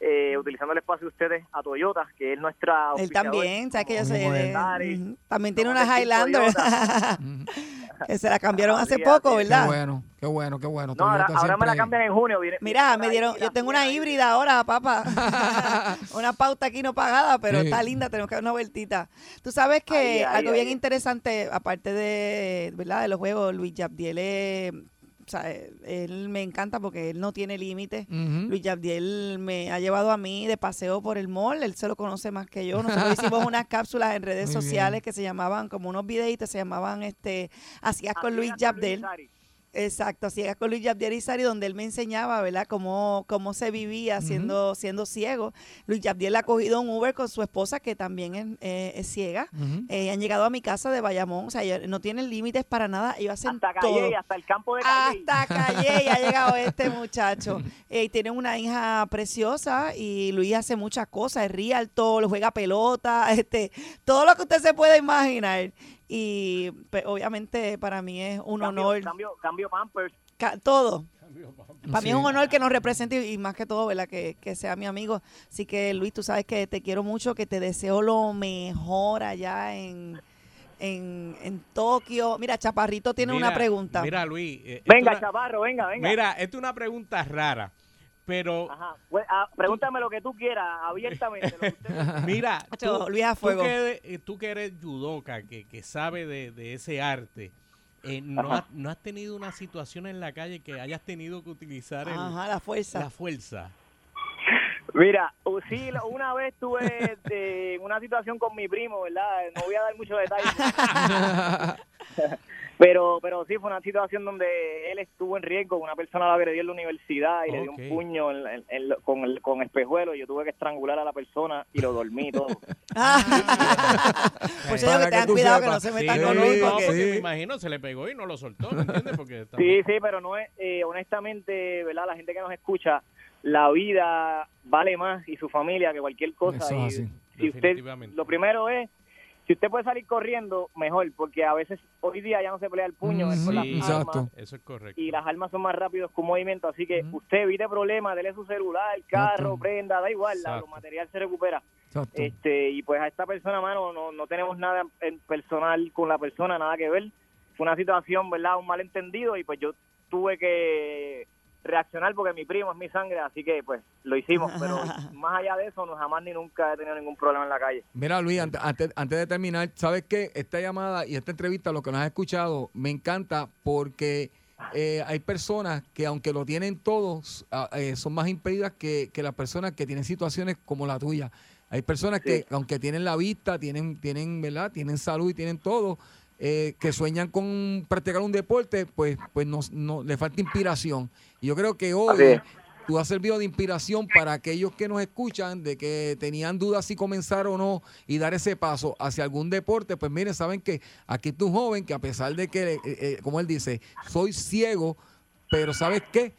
eh, utilizando el espacio de ustedes, a Toyota, que es nuestra Él también, ¿sabes que yo ujú. También tiene Somos una de Team Highlander. Que se la cambiaron hace poco. ¿verdad? Qué bueno, qué bueno, qué bueno. No, ahora, ahora me la cambian en junio. viene- Mira, viene me dieron, yo tengo una híbrida ahora, papá. una pauta aquí no pagada, pero Sí. está linda, tenemos que dar una vueltita. Tú sabes que Ahí, ahí, algo bien ahí. interesante, aparte de, ¿verdad? de los juegos, Luis Yabdiel es, o sea, él me encanta porque él no tiene límites. Luis Yabdiel me ha llevado a mí de paseo por el mall, él se lo conoce más que yo. Nosotros hicimos unas cápsulas en redes Muy bien. sociales que se llamaban, como unos videitos, se llamaban este Hacías con Luis. Sari. Exacto, ciegas con Luis Yabdiel Izari, donde él me enseñaba, ¿verdad?, cómo, cómo se vivía siendo, siendo ciego. Luis Yabdiel ha cogido un Uber con su esposa, que también es, eh, es ciega. Eh, han llegado a mi casa de Bayamón, o sea, no tienen límites para nada, ellos hacen Hasta todo. Calle, hasta el campo de Calle. Hasta Calle y ha llegado este muchacho. Eh, y tiene una hija preciosa y Luis hace muchas cosas, es realto, lo juega pelota, este, todo lo que usted se puede imaginar. Y pues, obviamente para mí es un Cambio, honor, Cambio, cambio Pampers. ca- todo. Para mí es un honor que nos represente y más que todo, ¿verdad? Que, que sea mi amigo. Así que Luis, tú sabes que te quiero mucho, que te deseo lo mejor allá en, en, en Tokio. Mira, Chaparrito tiene una pregunta. Mira, Luis. eh, Venga, una- chavarro, venga, venga. Mira, esta es una pregunta rara. Pero Ajá. Pues, ah, pregúntame lo que tú quieras, abiertamente. lo que usted- mira, tú, Luis a tú que, eres- eh, tú que eres judoka, que, que sabe de, de ese arte, eh, ¿no, has, ¿no has tenido una situación en la calle que hayas tenido que utilizar el- Ajá, la fuerza. la fuerza? Mira, sí, una vez tuve este, una situación con mi primo, ¿verdad? No voy a dar muchos detalles. pero, pero sí, fue una situación donde él estuvo en riesgo. Una persona lo agredió en la universidad y le dio un puño en- en- con, el, con espejuelo. Y yo tuve que estrangular a la persona y lo dormí todo. Digo Para que tengan cuidado que no se Sí, metan no, con no, porque- Sí. me imagino se le pegó y no lo soltó, ¿me entiendes? Porque Sí, sí, pero no es, eh, honestamente, ¿verdad? La gente que nos escucha, la vida vale más y su familia que cualquier cosa. Eso y si usted, lo primero es, si usted puede salir corriendo, mejor, porque a veces hoy día ya no se pelea el puño, es con las Ujú, armas, exacto. Eso es correcto. y las armas son más rápidos que un movimiento, así que usted evite problemas, dele su celular, carro, Exacto. prenda, da igual, la, Exacto. lo material se recupera. Exacto. Este, y pues a esta persona, mano, no, no tenemos nada en personal con la persona, nada que ver. Fue una situación, ¿verdad? Un malentendido y pues yo tuve que reaccionar porque mi primo es mi sangre, así que pues lo hicimos, pero más allá de eso, no jamás ni nunca he tenido ningún problema en la calle. Mira, Luis, ante- antes, antes de terminar, ¿sabes qué? Esta llamada y esta entrevista, lo que nos has escuchado, me encanta porque eh, hay personas que, aunque lo tienen todos, ah, eh, son más impedidas que, que las personas que tienen situaciones como la tuya. Hay personas que, aunque tienen la vista, tienen, tienen, ¿verdad? Tienen salud y tienen todo, eh, que sueñan con practicar un deporte, pues, pues no, no, le falta inspiración. Y yo creo que hoy tú has servido de inspiración para aquellos que nos escuchan, de que tenían dudas si comenzar o no y dar ese paso hacia algún deporte, pues miren, saben que aquí está un joven que a pesar de que, eh, eh, como él dice, soy ciego, pero ¿sabes qué?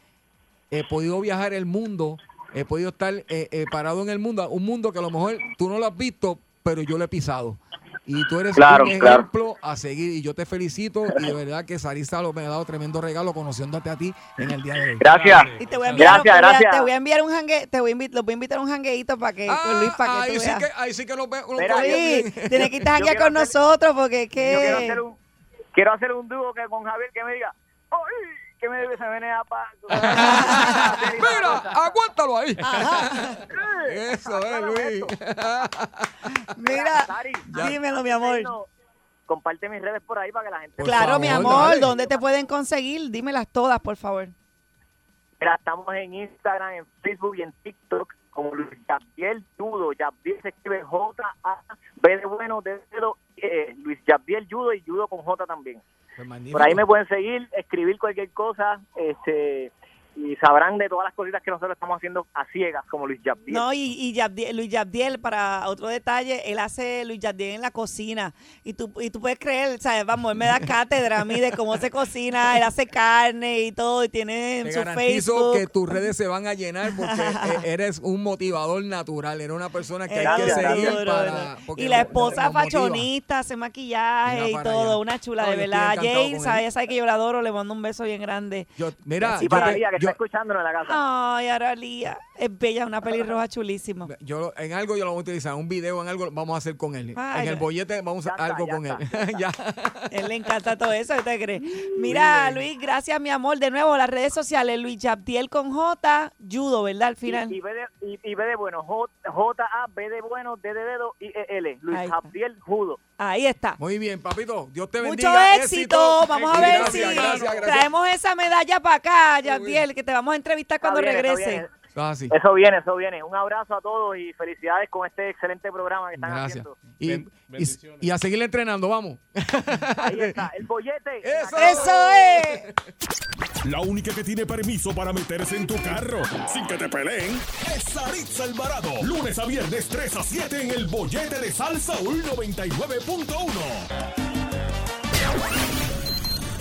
He podido viajar el mundo, he podido estar eh, eh, parado en el mundo, un mundo que a lo mejor tú no lo has visto, pero yo lo he pisado. Y tú eres Claro, un claro. ejemplo a seguir. Y yo te felicito. Y de verdad que Sarisa lo me ha dado tremendo regalo conociéndote a ti en el día de hoy. Gracias. Y te voy a enviar, Gracias, voy a- gracias. te voy a enviar un jangue, te voy a invitar, los voy a invitar a un jangueito para que, con Luis, para que Ah, ahí, tú sí veas. que, ahí sí que lo veo. bien. tienes que a Yo janguear con hacer- nosotros porque es Yo quiero que... hacer un, quiero hacer un dúo que con Javier que me diga, ¡ay! Que me, se me venea pa. Mira, aguántalo ahí. Eso es, Luis. Mira, Sari, dímelo, mi amor. Comparte mis redes por ahí para que la gente. Por Claro, mi amor, dale. ¿dónde te pueden conseguir? Dímelas todas, por favor. Mira, estamos en Instagram, en Facebook y en TikTok como Luis Yabdiel Judo. Yabdiel se escribe J-A-B de bueno, D de dedo, eh, Luis Yabdiel Judo y Judo con J también. Pues. Por ahí me pueden seguir, escribir cualquier cosa, este y sabrán de todas las cositas que nosotros estamos haciendo a ciegas, como Luis Yabdiel. No, y, y Yabdiel- Luis Yabdiel, para otro detalle, él hace Luis Yabdiel en la cocina. Y tú, y tú puedes creer, ¿sabes? Vamos, él me da cátedra a mí de cómo se cocina, él hace carne y todo, y tiene en Te su garantizo Facebook. que tus redes se van a llenar porque eh, eres un motivador natural. Eres una persona que hay que seguir Duro, para. Y la esposa fashionista, hace maquillaje y todo, allá. una chula, No, de verdad. Jane, con sabe, él. ella sabe que yo la adoro, le mando un beso bien grande. Yo, mira, y yo, para te- yo- está escuchándonos en la casa. Ay, Aralía, es bella, una pelirroja chulísima. yo lo- en algo yo lo voy a utilizar, un video en algo vamos a hacer con él. Ay, en el bollete vamos a hacer algo ya con él. está, ya. Él le encanta todo eso, ¿te crees? Mira, Luis, gracias, mi amor. De nuevo, las redes sociales, Luis Yaptiel con J, Judo, ¿verdad? Al final. Y, y, B de, y, y B de bueno, J- J-A-B de bueno, D de dedo y E L. Luis. Jabdiel Judo. Ahí está. Muy bien, papito. Dios te Mucho bendiga. éxito. Vamos a ver Gracias, si gracias, gracias. traemos esa medalla para acá, Yaptiel, que te vamos a entrevistar cuando Está bien, está regrese. Eso viene, eso viene. Un abrazo a todos y felicidades con este excelente programa que están Gracias. haciendo. Y, Ben- y, bendiciones. y a seguir entrenando, vamos. Ahí está, el bollete. Eso. Eso es. La única que tiene permiso para meterse en tu carro sin que te peleen es Saritza Alvarado. Lunes a viernes 3 a 7 en el bollete de Salsa 99.1.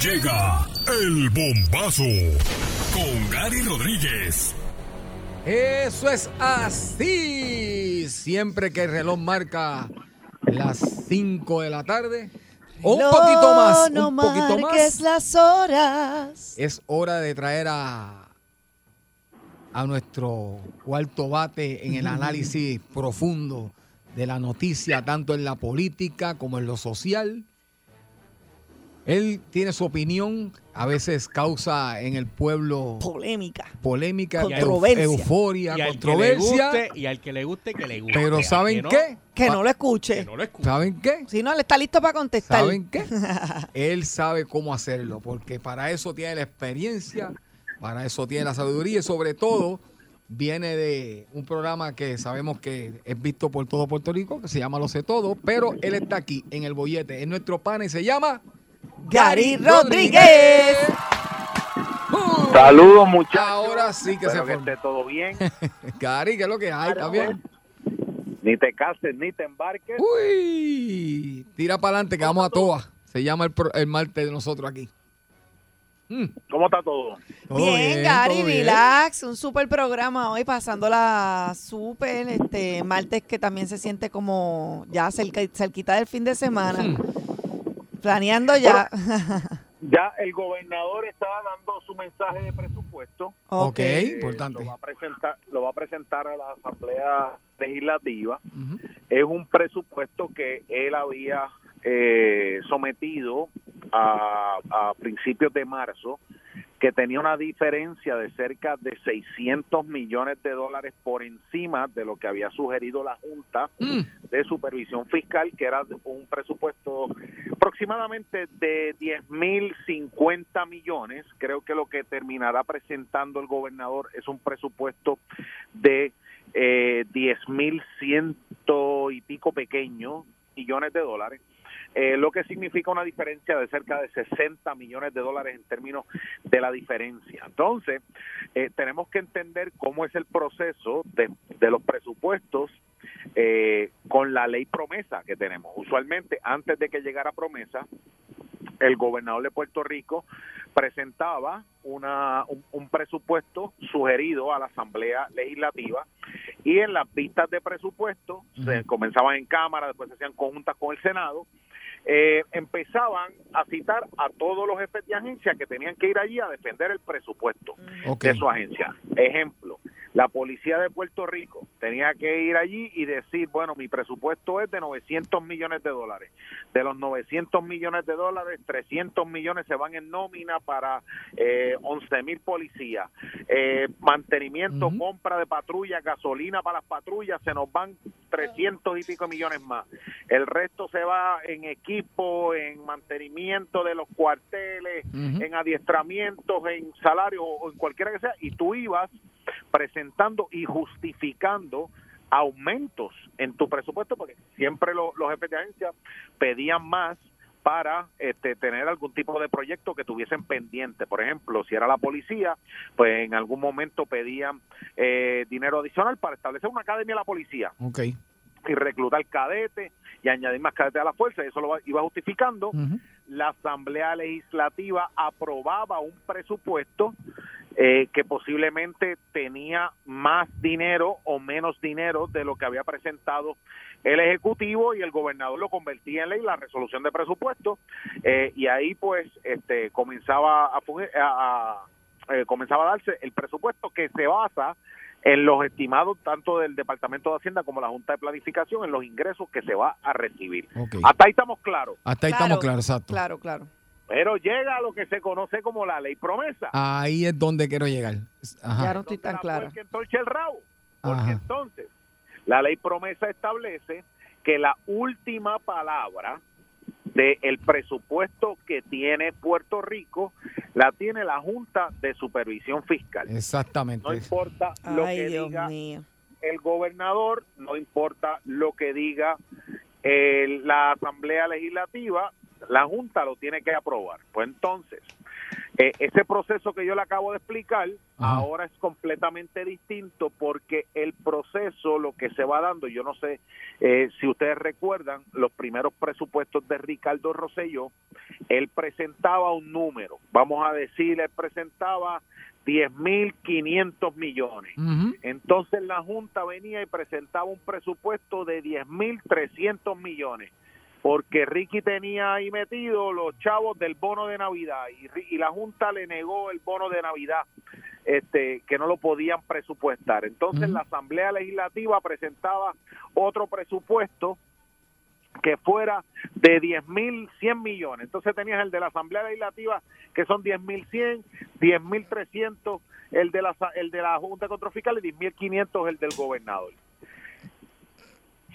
Llega el bombazo con Gary Rodríguez. Eso es así. Siempre que el reloj marca las 5 de la tarde, o un poquito más, no un poquito más, las horas. es hora de traer a, a nuestro cuarto bate en el análisis profundo de la noticia, tanto en la política como en lo social. Él tiene su opinión, a veces causa en el pueblo Polémica. polémica, Controversia. eu- euforia, Y al, que le controversia. guste, y al que le guste, que le guste. Pero ¿saben que no, qué? Que no lo escuche. Que no lo escuche. ¿Saben qué? Si no, él está listo para contestar. ¿Saben qué? Él sabe cómo hacerlo, porque para eso tiene la experiencia, para eso tiene la sabiduría y sobre todo viene de un programa que sabemos que es visto por todo Puerto Rico, que se llama Lo sé todo, pero él está aquí en el bollete, en nuestro pana y se llama Gary Rodríguez. ¡Uh! Saludos, muchachos. Ahora sí que Espero se que esté todo bien. Gary, ¿qué es lo que hay? ¿Está bien? ni te cases, ni te embarques. Uy, tira para adelante que vamos a toa. Se llama el, pro- el martes de nosotros aquí. Mm, ¿Cómo está todo? todo Bien, Gary, todo bien. relax. Un super programa hoy, pasándola súper. Este martes que también se siente como ya cerca, cerquita del fin de semana. Mm. Planeando ya. Ya el gobernador está dando su mensaje de presupuesto. Ok, Eh, importante. Lo va, a presentar, lo va a presentar a la Asamblea Legislativa. Es un presupuesto que él había eh, sometido a, a principios de marzo, que tenía una diferencia de cerca de 600 millones de dólares por encima de lo que había sugerido la Junta Mm. de Supervisión Fiscal, que era un presupuesto aproximadamente de 10 mil 50 millones. Creo que lo que terminará presentando el gobernador es un presupuesto de eh, 10 mil ciento y pico pequeños millones de dólares. Eh, lo que significa una diferencia de cerca de 60 millones de dólares en términos de la diferencia. Entonces, eh, tenemos que entender cómo es el proceso de, de los presupuestos eh, con la ley promesa que tenemos. Usualmente, antes de que llegara promesa, el gobernador de Puerto Rico presentaba una, un, un presupuesto sugerido a la Asamblea Legislativa y en las vistas de presupuesto se comenzaban en Cámara, después se hacían conjuntas con el Senado, eh, empezaban a citar a todos los jefes de agencia que tenían que ir allí a defender el presupuesto de su agencia. Ejemplo, la policía de Puerto Rico tenía que ir allí y decir, bueno, mi presupuesto es de 900 millones de dólares. De los 900 millones de dólares, 300 millones se van en nómina para eh, 11 mil policías. Eh, mantenimiento, compra de patrullas, gasolina para las patrullas, se nos van 300 y pico millones más. El resto se va en equipo, en mantenimiento de los cuarteles, en adiestramientos, en salarios o en cualquiera que sea, y tú ibas presentando y justificando aumentos en tu presupuesto, porque siempre lo- los jefes de agencia pedían más para este, tener algún tipo de proyecto que tuviesen pendiente. Por ejemplo, si era la policía, pues en algún momento pedían eh, dinero adicional para establecer una academia de la policía y reclutar cadetes y añadir más cadetes a la fuerza. Eso lo iba justificando. La Asamblea Legislativa aprobaba un presupuesto eh, que posiblemente tenía más dinero o menos dinero de lo que había presentado el Ejecutivo y el gobernador lo convertía en ley la resolución de presupuesto eh, y ahí pues este comenzaba a, a- a- eh, comenzaba a darse el presupuesto que se basa en los estimados tanto del Departamento de Hacienda como la Junta de Planificación en los ingresos que se va a recibir. Hasta ahí estamos claros. Hasta ahí Claro, estamos claros, exacto. Claro, claro. Pero llega a lo que se conoce como la ley promesa. Ahí es donde quiero llegar. Ajá. Ya no estoy tan rabo. Porque Ajá. entonces, la ley promesa establece que la última palabra del presupuesto que tiene Puerto Rico la tiene la Junta de Supervisión Fiscal. Exactamente. No importa lo Ay, que Dios diga mío. el gobernador, no importa lo que diga eh, la Asamblea Legislativa, la Junta lo tiene que aprobar. Pues entonces, eh, ese proceso que yo le acabo de explicar Ajá. ahora es completamente distinto porque el proceso, lo que se va dando, yo no sé eh, si ustedes recuerdan los primeros presupuestos de Ricardo Rosselló, él presentaba un número, vamos a decir, él presentaba 10.500 millones. Ujú. Entonces la Junta venía y presentaba un presupuesto de 10.300 millones, porque Ricky tenía ahí metido los chavos del bono de Navidad y, y la Junta le negó el bono de Navidad, este, que no lo podían presupuestar. Entonces la Asamblea Legislativa presentaba otro presupuesto que fuera de 10.100 millones. Entonces tenías el de la Asamblea Legislativa, que son 10.100, 10.300, el de la el de la Junta de Control Fiscal y 10.500 el del gobernador.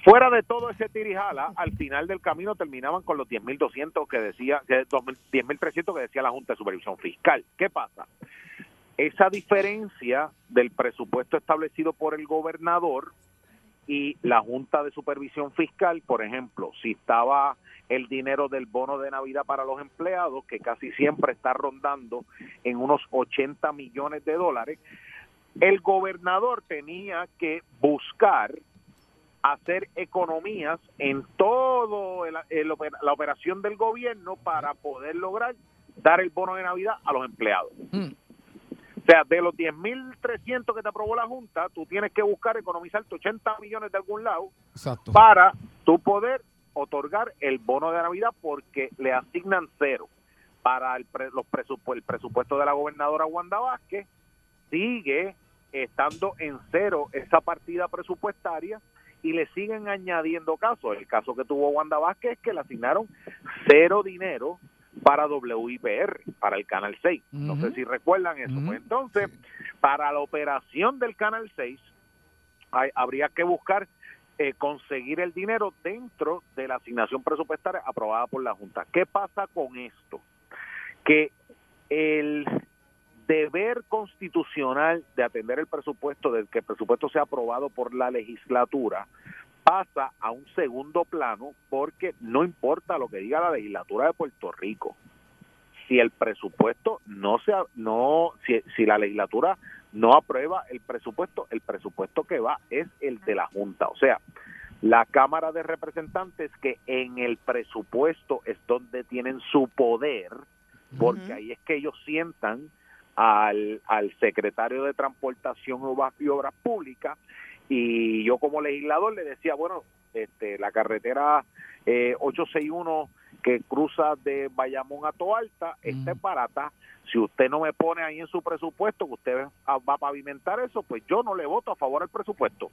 Fuera de todo ese tirijala, al final del camino terminaban con los 10.200 que decía, que 10.300 que decía la Junta de Supervisión Fiscal. ¿Qué pasa? Esa diferencia del presupuesto establecido por el gobernador y la Junta de Supervisión Fiscal, por ejemplo, si estaba el dinero del bono de Navidad para los empleados, que casi siempre está rondando en unos 80 millones de dólares, el gobernador tenía que buscar hacer economías en todo el- la operación del gobierno para poder lograr dar el bono de Navidad a los empleados. Mm. O sea, de los 10.300 que te aprobó la Junta, tú tienes que buscar economizarte 80 millones de algún lado Exacto. para tú poder otorgar el bono de Navidad porque le asignan cero para el, pre- los presupu- el presupuesto de la gobernadora Wanda Vázquez sigue estando en cero esa partida presupuestaria y le siguen añadiendo casos. El caso que tuvo Wanda Vázquez es que le asignaron cero dinero para WIPR, para el Canal 6. No sé si recuerdan eso. Pues entonces, para la operación del Canal 6, hay- habría que buscar eh, conseguir el dinero dentro de la asignación presupuestaria aprobada por la Junta. ¿Qué pasa con esto? Que el deber constitucional de atender el presupuesto, de que el presupuesto sea aprobado por la legislatura, pasa a un segundo plano porque no importa lo que diga la legislatura de Puerto Rico. Si el presupuesto no se no si, si la legislatura no aprueba el presupuesto, el presupuesto que va es el de la Junta. O sea, la Cámara de Representantes que en el presupuesto es donde tienen su poder, porque ahí es que ellos sientan al, al secretario de Transportación y Obras Públicas y yo como legislador le decía, bueno, este, la carretera eh, 861 que cruza de Bayamón a Toalta, esta es barata. Si usted no me pone ahí en su presupuesto que usted va a pavimentar eso, pues yo no le voto a favor del presupuesto.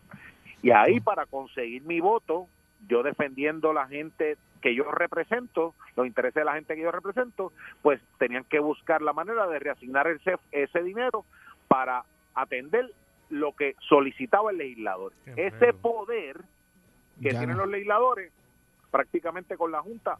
Y ahí para conseguir mi voto, yo defendiendo la gente que yo represento, los intereses de la gente que yo represento, pues tenían que buscar la manera de reasignar ese, ese dinero para atender lo que solicitaba el legislador. Qué Ese feo. poder que Ya tienen no. los legisladores, prácticamente con la Junta,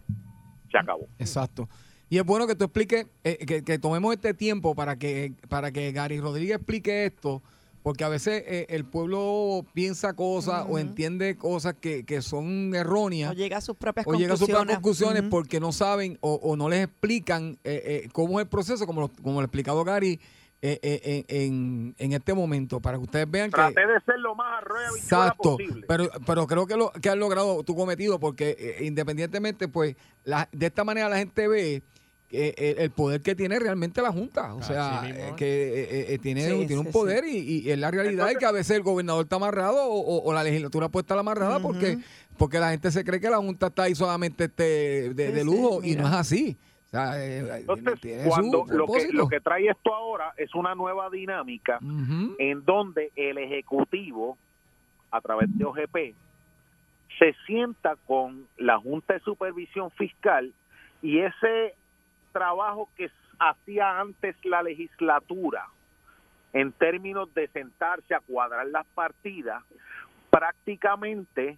se acabó. Exacto. Y es bueno que tú expliques, eh, que, que tomemos este tiempo para que, para que Gary Rodríguez explique esto, porque a veces eh, el pueblo piensa cosas o entiende cosas que, que son erróneas. O llega a sus propias o llega a sus propias conclusiones. porque no saben o, o no les explican eh, eh, cómo es el proceso, como lo, como lo ha explicado Gary eh, eh, en, en- este momento, para que ustedes vean que... Traté de ser lo más arroyo Exacto, posible. pero, pero creo que, lo, que has logrado tu cometido porque eh, independientemente, pues, la, de esta manera la gente ve eh, el poder que tiene realmente la Junta. O sea, mismo eh, es. que eh, eh, tiene, Sí, tiene un sí, poder y, y es la realidad y que a veces el gobernador está amarrado o, o- o la legislatura puede estar amarrada porque, porque la gente se cree que la Junta está ahí solamente este, de, lujo y no es así. O sea, eh, Entonces, cuando lo que, lo que trae esto ahora es una nueva dinámica en donde el Ejecutivo, a través de OGP, se sienta con la Junta de Supervisión Fiscal y ese trabajo que hacía antes la legislatura en términos de sentarse a cuadrar las partidas, prácticamente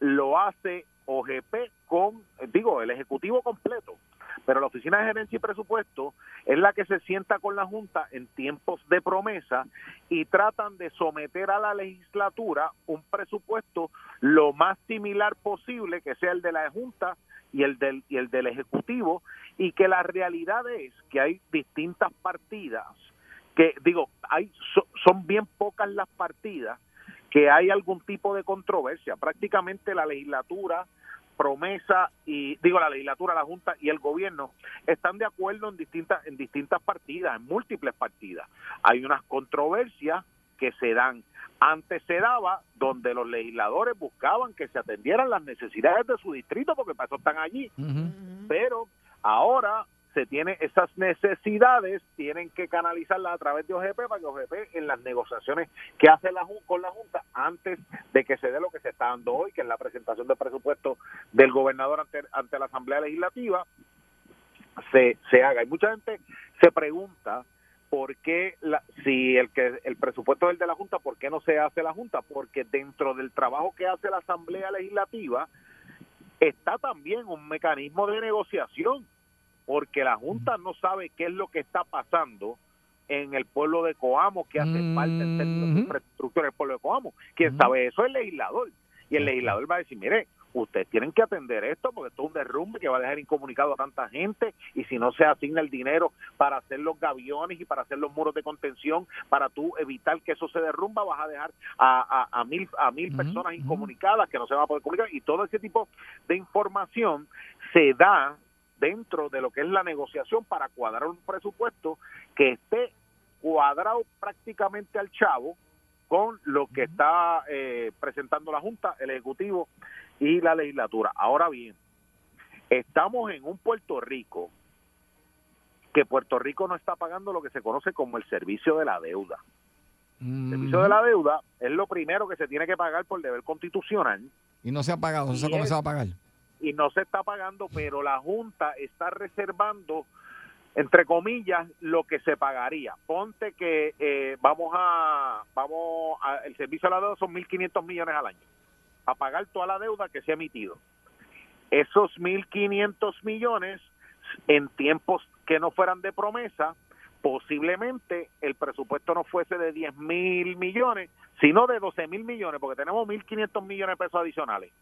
lo hace OGP con, digo, el Ejecutivo completo, pero la Oficina de Gerencia y Presupuesto es la que se sienta con la Junta en tiempos de promesa y tratan de someter a la legislatura un presupuesto lo más similar posible, que sea el de la Junta y el del, y el del Ejecutivo, y que la realidad es que hay distintas partidas, que digo, hay so- son bien pocas las partidas que hay algún tipo de controversia. Prácticamente la legislatura, promesa y digo la legislatura, la junta y el gobierno están de acuerdo en distintas en distintas partidas, en múltiples partidas. Hay unas controversias que se dan. Antes se daba donde los legisladores buscaban que se atendieran las necesidades de su distrito porque para eso están allí pero ahora se tiene esas necesidades, tienen que canalizarlas a través de OGP para que OGP en las negociaciones que hace la con la Junta antes de que se dé lo que se está dando hoy, que es la presentación del presupuesto del gobernador ante, ante la Asamblea Legislativa, se, se haga. Y mucha gente se pregunta por qué, la, si el que el presupuesto es el de la Junta, ¿por qué no se hace la Junta? Porque dentro del trabajo que hace la Asamblea Legislativa, está también un mecanismo de negociación, porque la Junta no sabe qué es lo que está pasando en el pueblo de Coamo, que hace Mm. falta en términos de infraestructura del pueblo de Coamo. Quien Ujú. sabe eso es el legislador. Y el legislador va a decir, mire, ustedes tienen que atender esto porque esto es un derrumbe que va a dejar incomunicado a tanta gente y si no se asigna el dinero para hacer los gaviones y para hacer los muros de contención, para tú evitar que eso se derrumba, vas a dejar a, a, a mil, a mil personas incomunicadas que no se van a poder comunicar y todo ese tipo de información se da dentro de lo que es la negociación para cuadrar un presupuesto que esté cuadrado prácticamente al chavo con lo que está eh, presentando la Junta, el Ejecutivo y la legislatura. Ahora bien, estamos en un Puerto Rico que Puerto Rico no está pagando lo que se conoce como el servicio de la deuda. El servicio de la deuda es lo primero que se tiene que pagar por deber constitucional Y no se ha pagado, no se ha comenzado es- a pagar. y no se está pagando, pero la Junta está reservando, entre comillas, lo que se pagaría. Ponte que eh, vamos a, vamos a, el servicio de la deuda son 1.500 millones al año, a pagar toda la deuda que se ha emitido. Esos 1.500 millones, en tiempos que no fueran de promesa, posiblemente el presupuesto no fuese de 10 mil millones, sino de 12 mil millones, porque tenemos 1.500 millones de pesos adicionales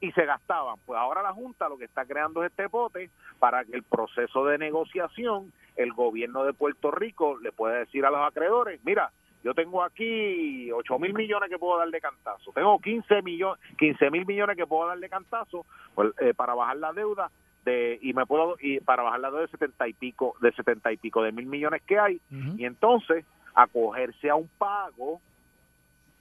y se gastaban. Pues ahora la Junta lo que está creando es este pote para que el proceso de negociación, el gobierno de Puerto Rico le pueda decir a los acreedores, mira, yo tengo aquí 8 mil millones que puedo dar de cantazo, tengo 15 millones, 15 mil millones que puedo dar de cantazo pues, eh, para bajar la deuda de y me puedo y para bajar la deuda de 70 y pico de 70 y pico de mil millones que hay. Y entonces acogerse a un pago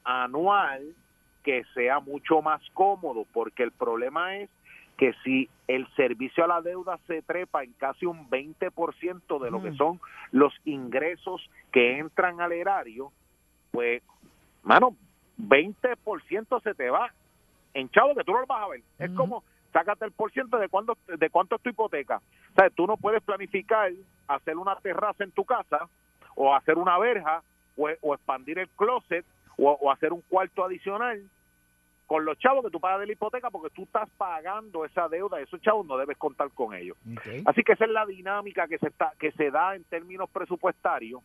anual que sea mucho más cómodo, porque el problema es que si el servicio a la deuda se trepa en casi un 20% de lo que son los ingresos que entran al erario, pues, mano, 20% se te va en chavo que tú no lo vas a ver. Es como, sácate el por ciento de, de cuánto es tu hipoteca. O sea, tú no puedes planificar hacer una terraza en tu casa o hacer una verja o, o expandir el closet o, o hacer un cuarto adicional con los chavos que tú pagas de la hipoteca porque tú estás pagando esa deuda, esos chavos no debes contar con ellos. Así que esa es la dinámica que se está que se da en términos presupuestarios.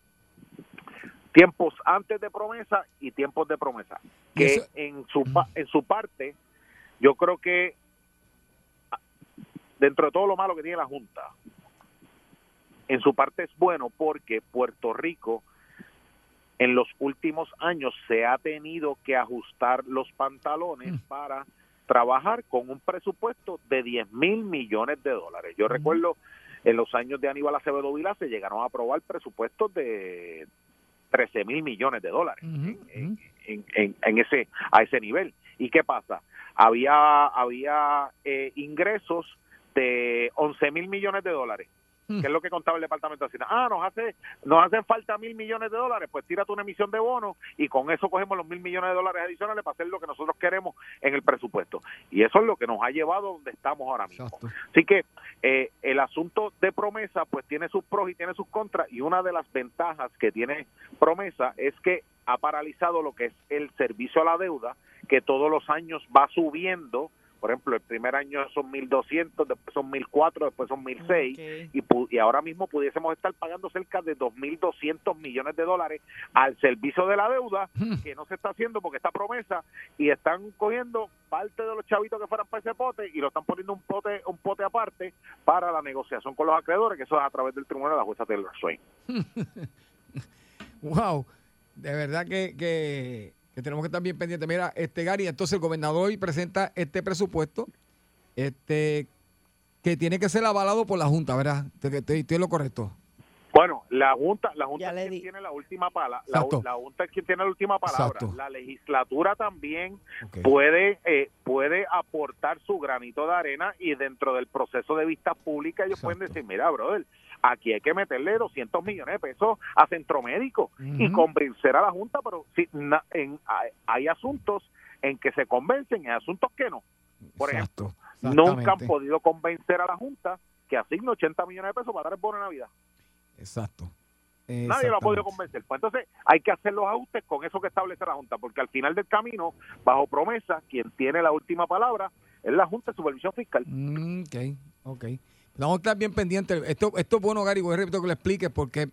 Tiempos antes de promesa y tiempos de promesa. Que en su pa- en su parte yo creo que ah, dentro de todo lo malo que tiene la junta en su parte es bueno porque Puerto Rico en los últimos años se ha tenido que ajustar los pantalones para trabajar con un presupuesto de 10 mil millones de dólares. Yo recuerdo en los años de Aníbal Acevedo Vila se llegaron a aprobar presupuestos de 13 mil millones de dólares en, en- en- en ese a ese nivel. ¿Y qué pasa? Había había eh, ingresos de 11 mil millones de dólares que es lo que contaba el Departamento de Hacienda. Ah, nos hace nos hacen falta mil millones de dólares, pues tírate una emisión de bonos y con eso cogemos los mil millones de dólares adicionales para hacer lo que nosotros queremos en el presupuesto. Y eso es lo que nos ha llevado donde estamos ahora mismo. Así que eh, el asunto de promesa pues tiene sus pros y tiene sus contras y una de las ventajas que tiene promesa es que ha paralizado lo que es el servicio a la deuda que todos los años va subiendo por ejemplo, el primer año son 1.200, después son 1.004, después son 1.006 y, pu- y ahora mismo pudiésemos estar pagando cerca de 2.200 millones de dólares al servicio de la deuda que no se está haciendo porque está promesa y están cogiendo parte de los chavitos que fueran para ese pote y lo están poniendo un pote un pote aparte para la negociación con los acreedores, que eso es a través del tribunal de la jueza Taylor Swain. Wow, de verdad que, que, que tenemos que estar bien pendientes. Mira, este Gary, entonces el gobernador hoy presenta este presupuesto, este que tiene que ser avalado por la Junta, ¿verdad? Estoy, estoy- estoy lo correcto. Bueno, la Junta, la junta es quien tiene la última palabra. La, Exacto. la Junta es quien tiene la última palabra. Exacto. La legislatura también puede eh, puede aportar su granito de arena y dentro del proceso de vista pública ellos pueden decir, mira, brother, aquí hay que meterle 200 millones de pesos a centro médico y convencer a la Junta, pero si na- en, hay, hay asuntos en que se convencen y hay asuntos que no. Por ejemplo, nunca han podido convencer a la Junta que asigne 80 millones de pesos para dar el bono de Navidad. Exacto. Nadie lo ha podido convencer. Pues entonces hay que hacer los ajustes con eso que establece la Junta, porque al final del camino, bajo promesa, quien tiene la última palabra es la Junta de Supervisión Fiscal. Mm, ok, ok. Vamos a estar bien pendientes. Esto, esto es bueno, Gary, voy a repetir que lo expliques porque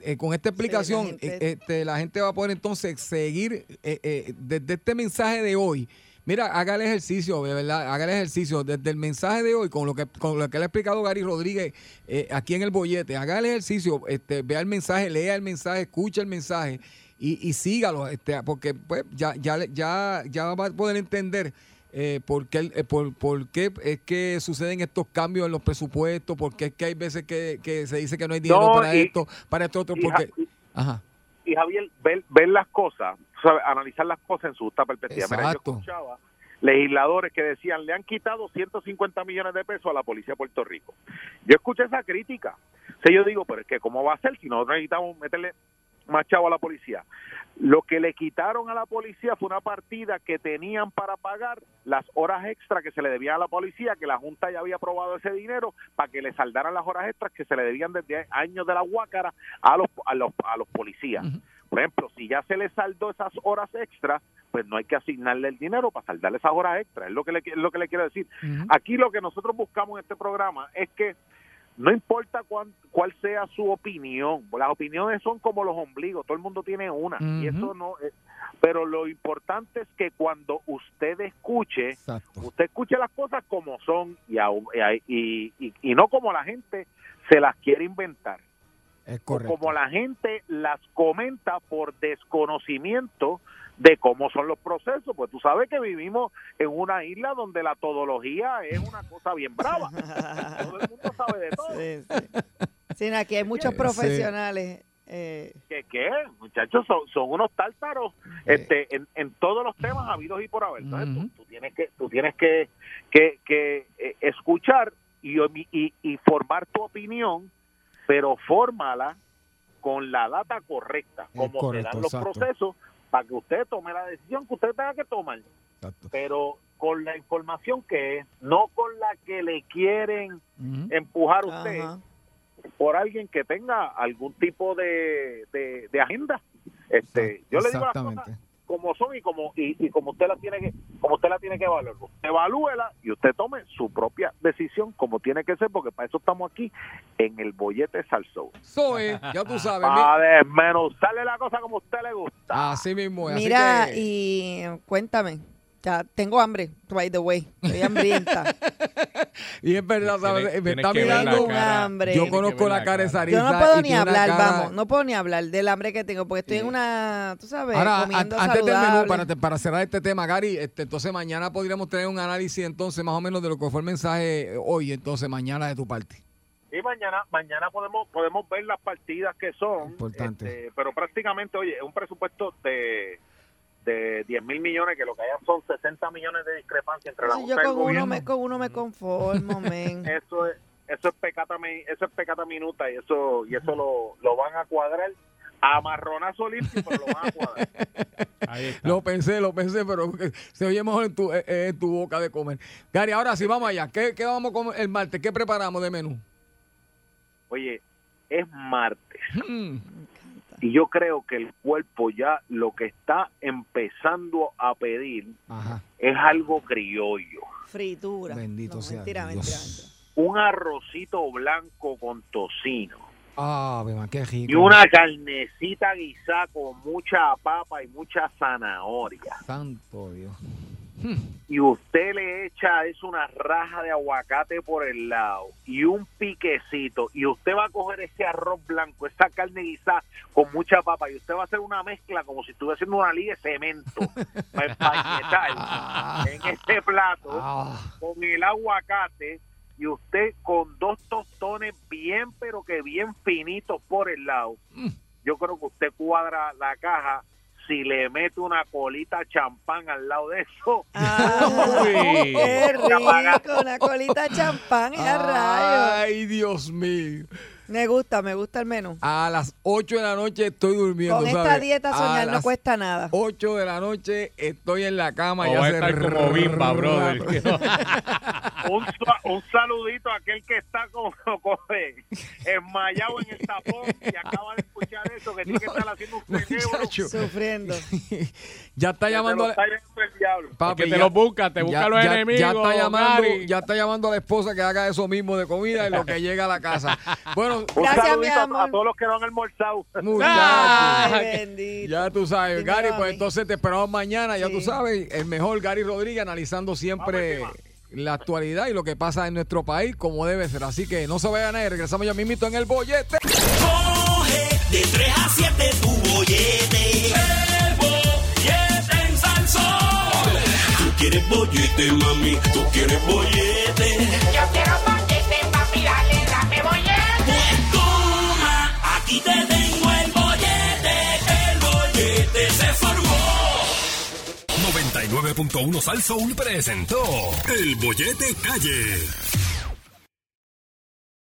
eh, con esta explicación gente- eh, este, la gente va a poder entonces seguir eh, eh, desde este mensaje de hoy. Mira, haga el ejercicio, de verdad, haga el ejercicio desde el mensaje de hoy, con lo que con lo que le ha explicado Gary Rodríguez eh, aquí en el bollete. Haga el ejercicio, este, vea el mensaje, lea el mensaje, escucha el mensaje y, y sígalo, este, porque pues ya, ya, ya, ya va a poder entender eh, por, qué, eh, por, por qué es que suceden estos cambios en los presupuestos, por qué es que hay veces que, que se dice que no hay dinero No, para y- esto, para esto otro, y porque... Ja- y- Ajá. Y Javier, ver, ver las cosas, ¿sabe? analizar las cosas en su justa perspectiva. Mira, yo escuchaba legisladores que decían, le han quitado 150 millones de pesos a la policía de Puerto Rico. Yo escuché esa crítica. O sea, yo digo, pero es que ¿cómo va a ser si nosotros necesitamos meterle más chavo a la policía? Lo que le quitaron a la policía fue una partida que tenían para pagar las horas extra que se le debían a la policía, que la Junta ya había aprobado ese dinero para que le saldaran las horas extras que se le debían desde años de la Huácara a los, a los, a los policías. Por ejemplo, si ya se le saldó esas horas extras, pues no hay que asignarle el dinero para saldarle esas horas extras. Es lo que le, es lo que le quiero decir. Aquí lo que nosotros buscamos en este programa es que no importa cuán- cuál sea su opinión, las opiniones son como los ombligos, todo el mundo tiene una y eso no es, pero lo importante es que cuando usted escuche, usted escuche las cosas como son y, y, y- y no como la gente se las quiere inventar. Es o correcto. como la gente las comenta por desconocimiento de cómo son los procesos. Pues tú sabes que vivimos en una isla donde la todología es una cosa bien brava. Todo el mundo sabe de todo. Sí, sí. Sí, no, aquí hay muchos Sí. profesionales. eh, ¿Qué qué? Muchachos, son, son unos tártaros este, en, en todos los temas habidos y por haber. Entonces, tú- Ujú. tú, tienes que, tú tienes que, que, que, eh, escuchar y, y, y formar tu opinión, pero fórmala con la data correcta, como correcto, se dan los exacto. procesos, para que usted tome la decisión que usted tenga que tomar. Exacto. Pero con la información que es, no con la que le quieren empujar a usted ajá. por alguien que tenga algún tipo de, de, de agenda. Este, yo le digo las cosas. Como son y como y, y como usted la tiene que como usted la tiene que evaluar. Usted evalúela y usted tome su propia decisión como tiene que ser porque para eso estamos aquí en el bollete Salsou. So es, ya tú sabes. Para desmenuzarle la cosa como a usted le gusta. Así mismo es. así Mira, que- y cuéntame. Ya tengo hambre, by the way. Estoy hambrienta. Y es verdad, ¿sabes? Tienes- me está mirando. un hambre. Yo conozco la la cara de cara. Sarisa. Yo no puedo ni hablar, cara- vamos, no puedo ni hablar del hambre que tengo, porque estoy en una, tú sabes, Ahora, an- comiendo antes del menú, para, para cerrar este tema, Gary, este, entonces mañana podríamos tener un análisis entonces más o menos de lo que fue el mensaje hoy, entonces mañana de tu parte. Y mañana mañana podemos podemos ver las partidas que son. Importante. este, pero prácticamente, oye, es un presupuesto de, de 10 mil millones, que lo que hayan son 60 millones de discrepancia entre la Sí, Junta yo y el con uno, gobierno. me, con uno me conformo, men. Eso es eso es pecata eso es pecata minuta y eso y eso lo, lo van a cuadrar a marronazo limpio, pero lo van a cuadrar. Ahí está. Lo pensé, lo pensé, pero se oye mejor en tu, eh, eh, en tu boca de comer. Gary, ahora sí, vamos allá. ¿Qué, qué vamos a comer el martes? ¿Qué preparamos de menú? Oye, es martes. Hmm, Y yo creo que el cuerpo ya lo que está empezando a pedir Ajá. es algo criollo. Fritura. Bendito No, sea mentira, Dios. mentira, mentira. Un arrocito blanco con tocino. Ah, beba, qué rico. Y una carnecita guisada con mucha papa y mucha zanahoria. Santo Dios. Y usted le echa a eso una raja de aguacate por el lado y un piquecito. Y usted va a coger ese arroz blanco, esa carne guisada con mucha papa. Y usted va a hacer una mezcla como si estuviera haciendo una liga de cemento. para en este plato Ah, con el aguacate y usted con dos tostones bien pero que bien finitos por el lado yo creo que usted cuadra la caja si le mete una colita champán al lado de eso Ah, Uy. qué rico, una colita champán, es a rayos. Ay, Dios mío. Me gusta, me gusta el menú. A las 8 de la noche estoy durmiendo, Con esta ¿sabes? dieta A soñar no las cuesta nada. 8 de la noche estoy en la cama. O ya va a hace estar como Bimba, brother. un, un saludito a aquel que está como, como enmayado en el tapón y acaba de escuchar eso que tiene que estar haciendo un cerebro Muchacho, Sufriendo. ya está se llamando lo Papi, que te ya- los busca, te busca ya, los ya- enemigos. Ya está, llamando, Gary. ya está llamando a la esposa que haga eso mismo de comida en lo que llega a la casa. Bueno, un Gracias, saludito mi a- todos los que no han almorzado muchachos. Ya tú sabes, Gary, pues entonces te esperamos mañana, ya tú sabes, el mejor Gary Rodríguez analizando siempre Vamos la actualidad y lo que pasa en nuestro país como debe ser. Así que no se vayan a ir, regresamos ya mismito en el bollete. Coge de 3 a 7 tu bollete. El bollete en Salsón. Tú quieres bollete, mami. Tú quieres bollete. Yo quiero bollete, aquí te tengo el bollete. El bollete se formó. 99.1 Sal Soul presentó El Bollete Calle.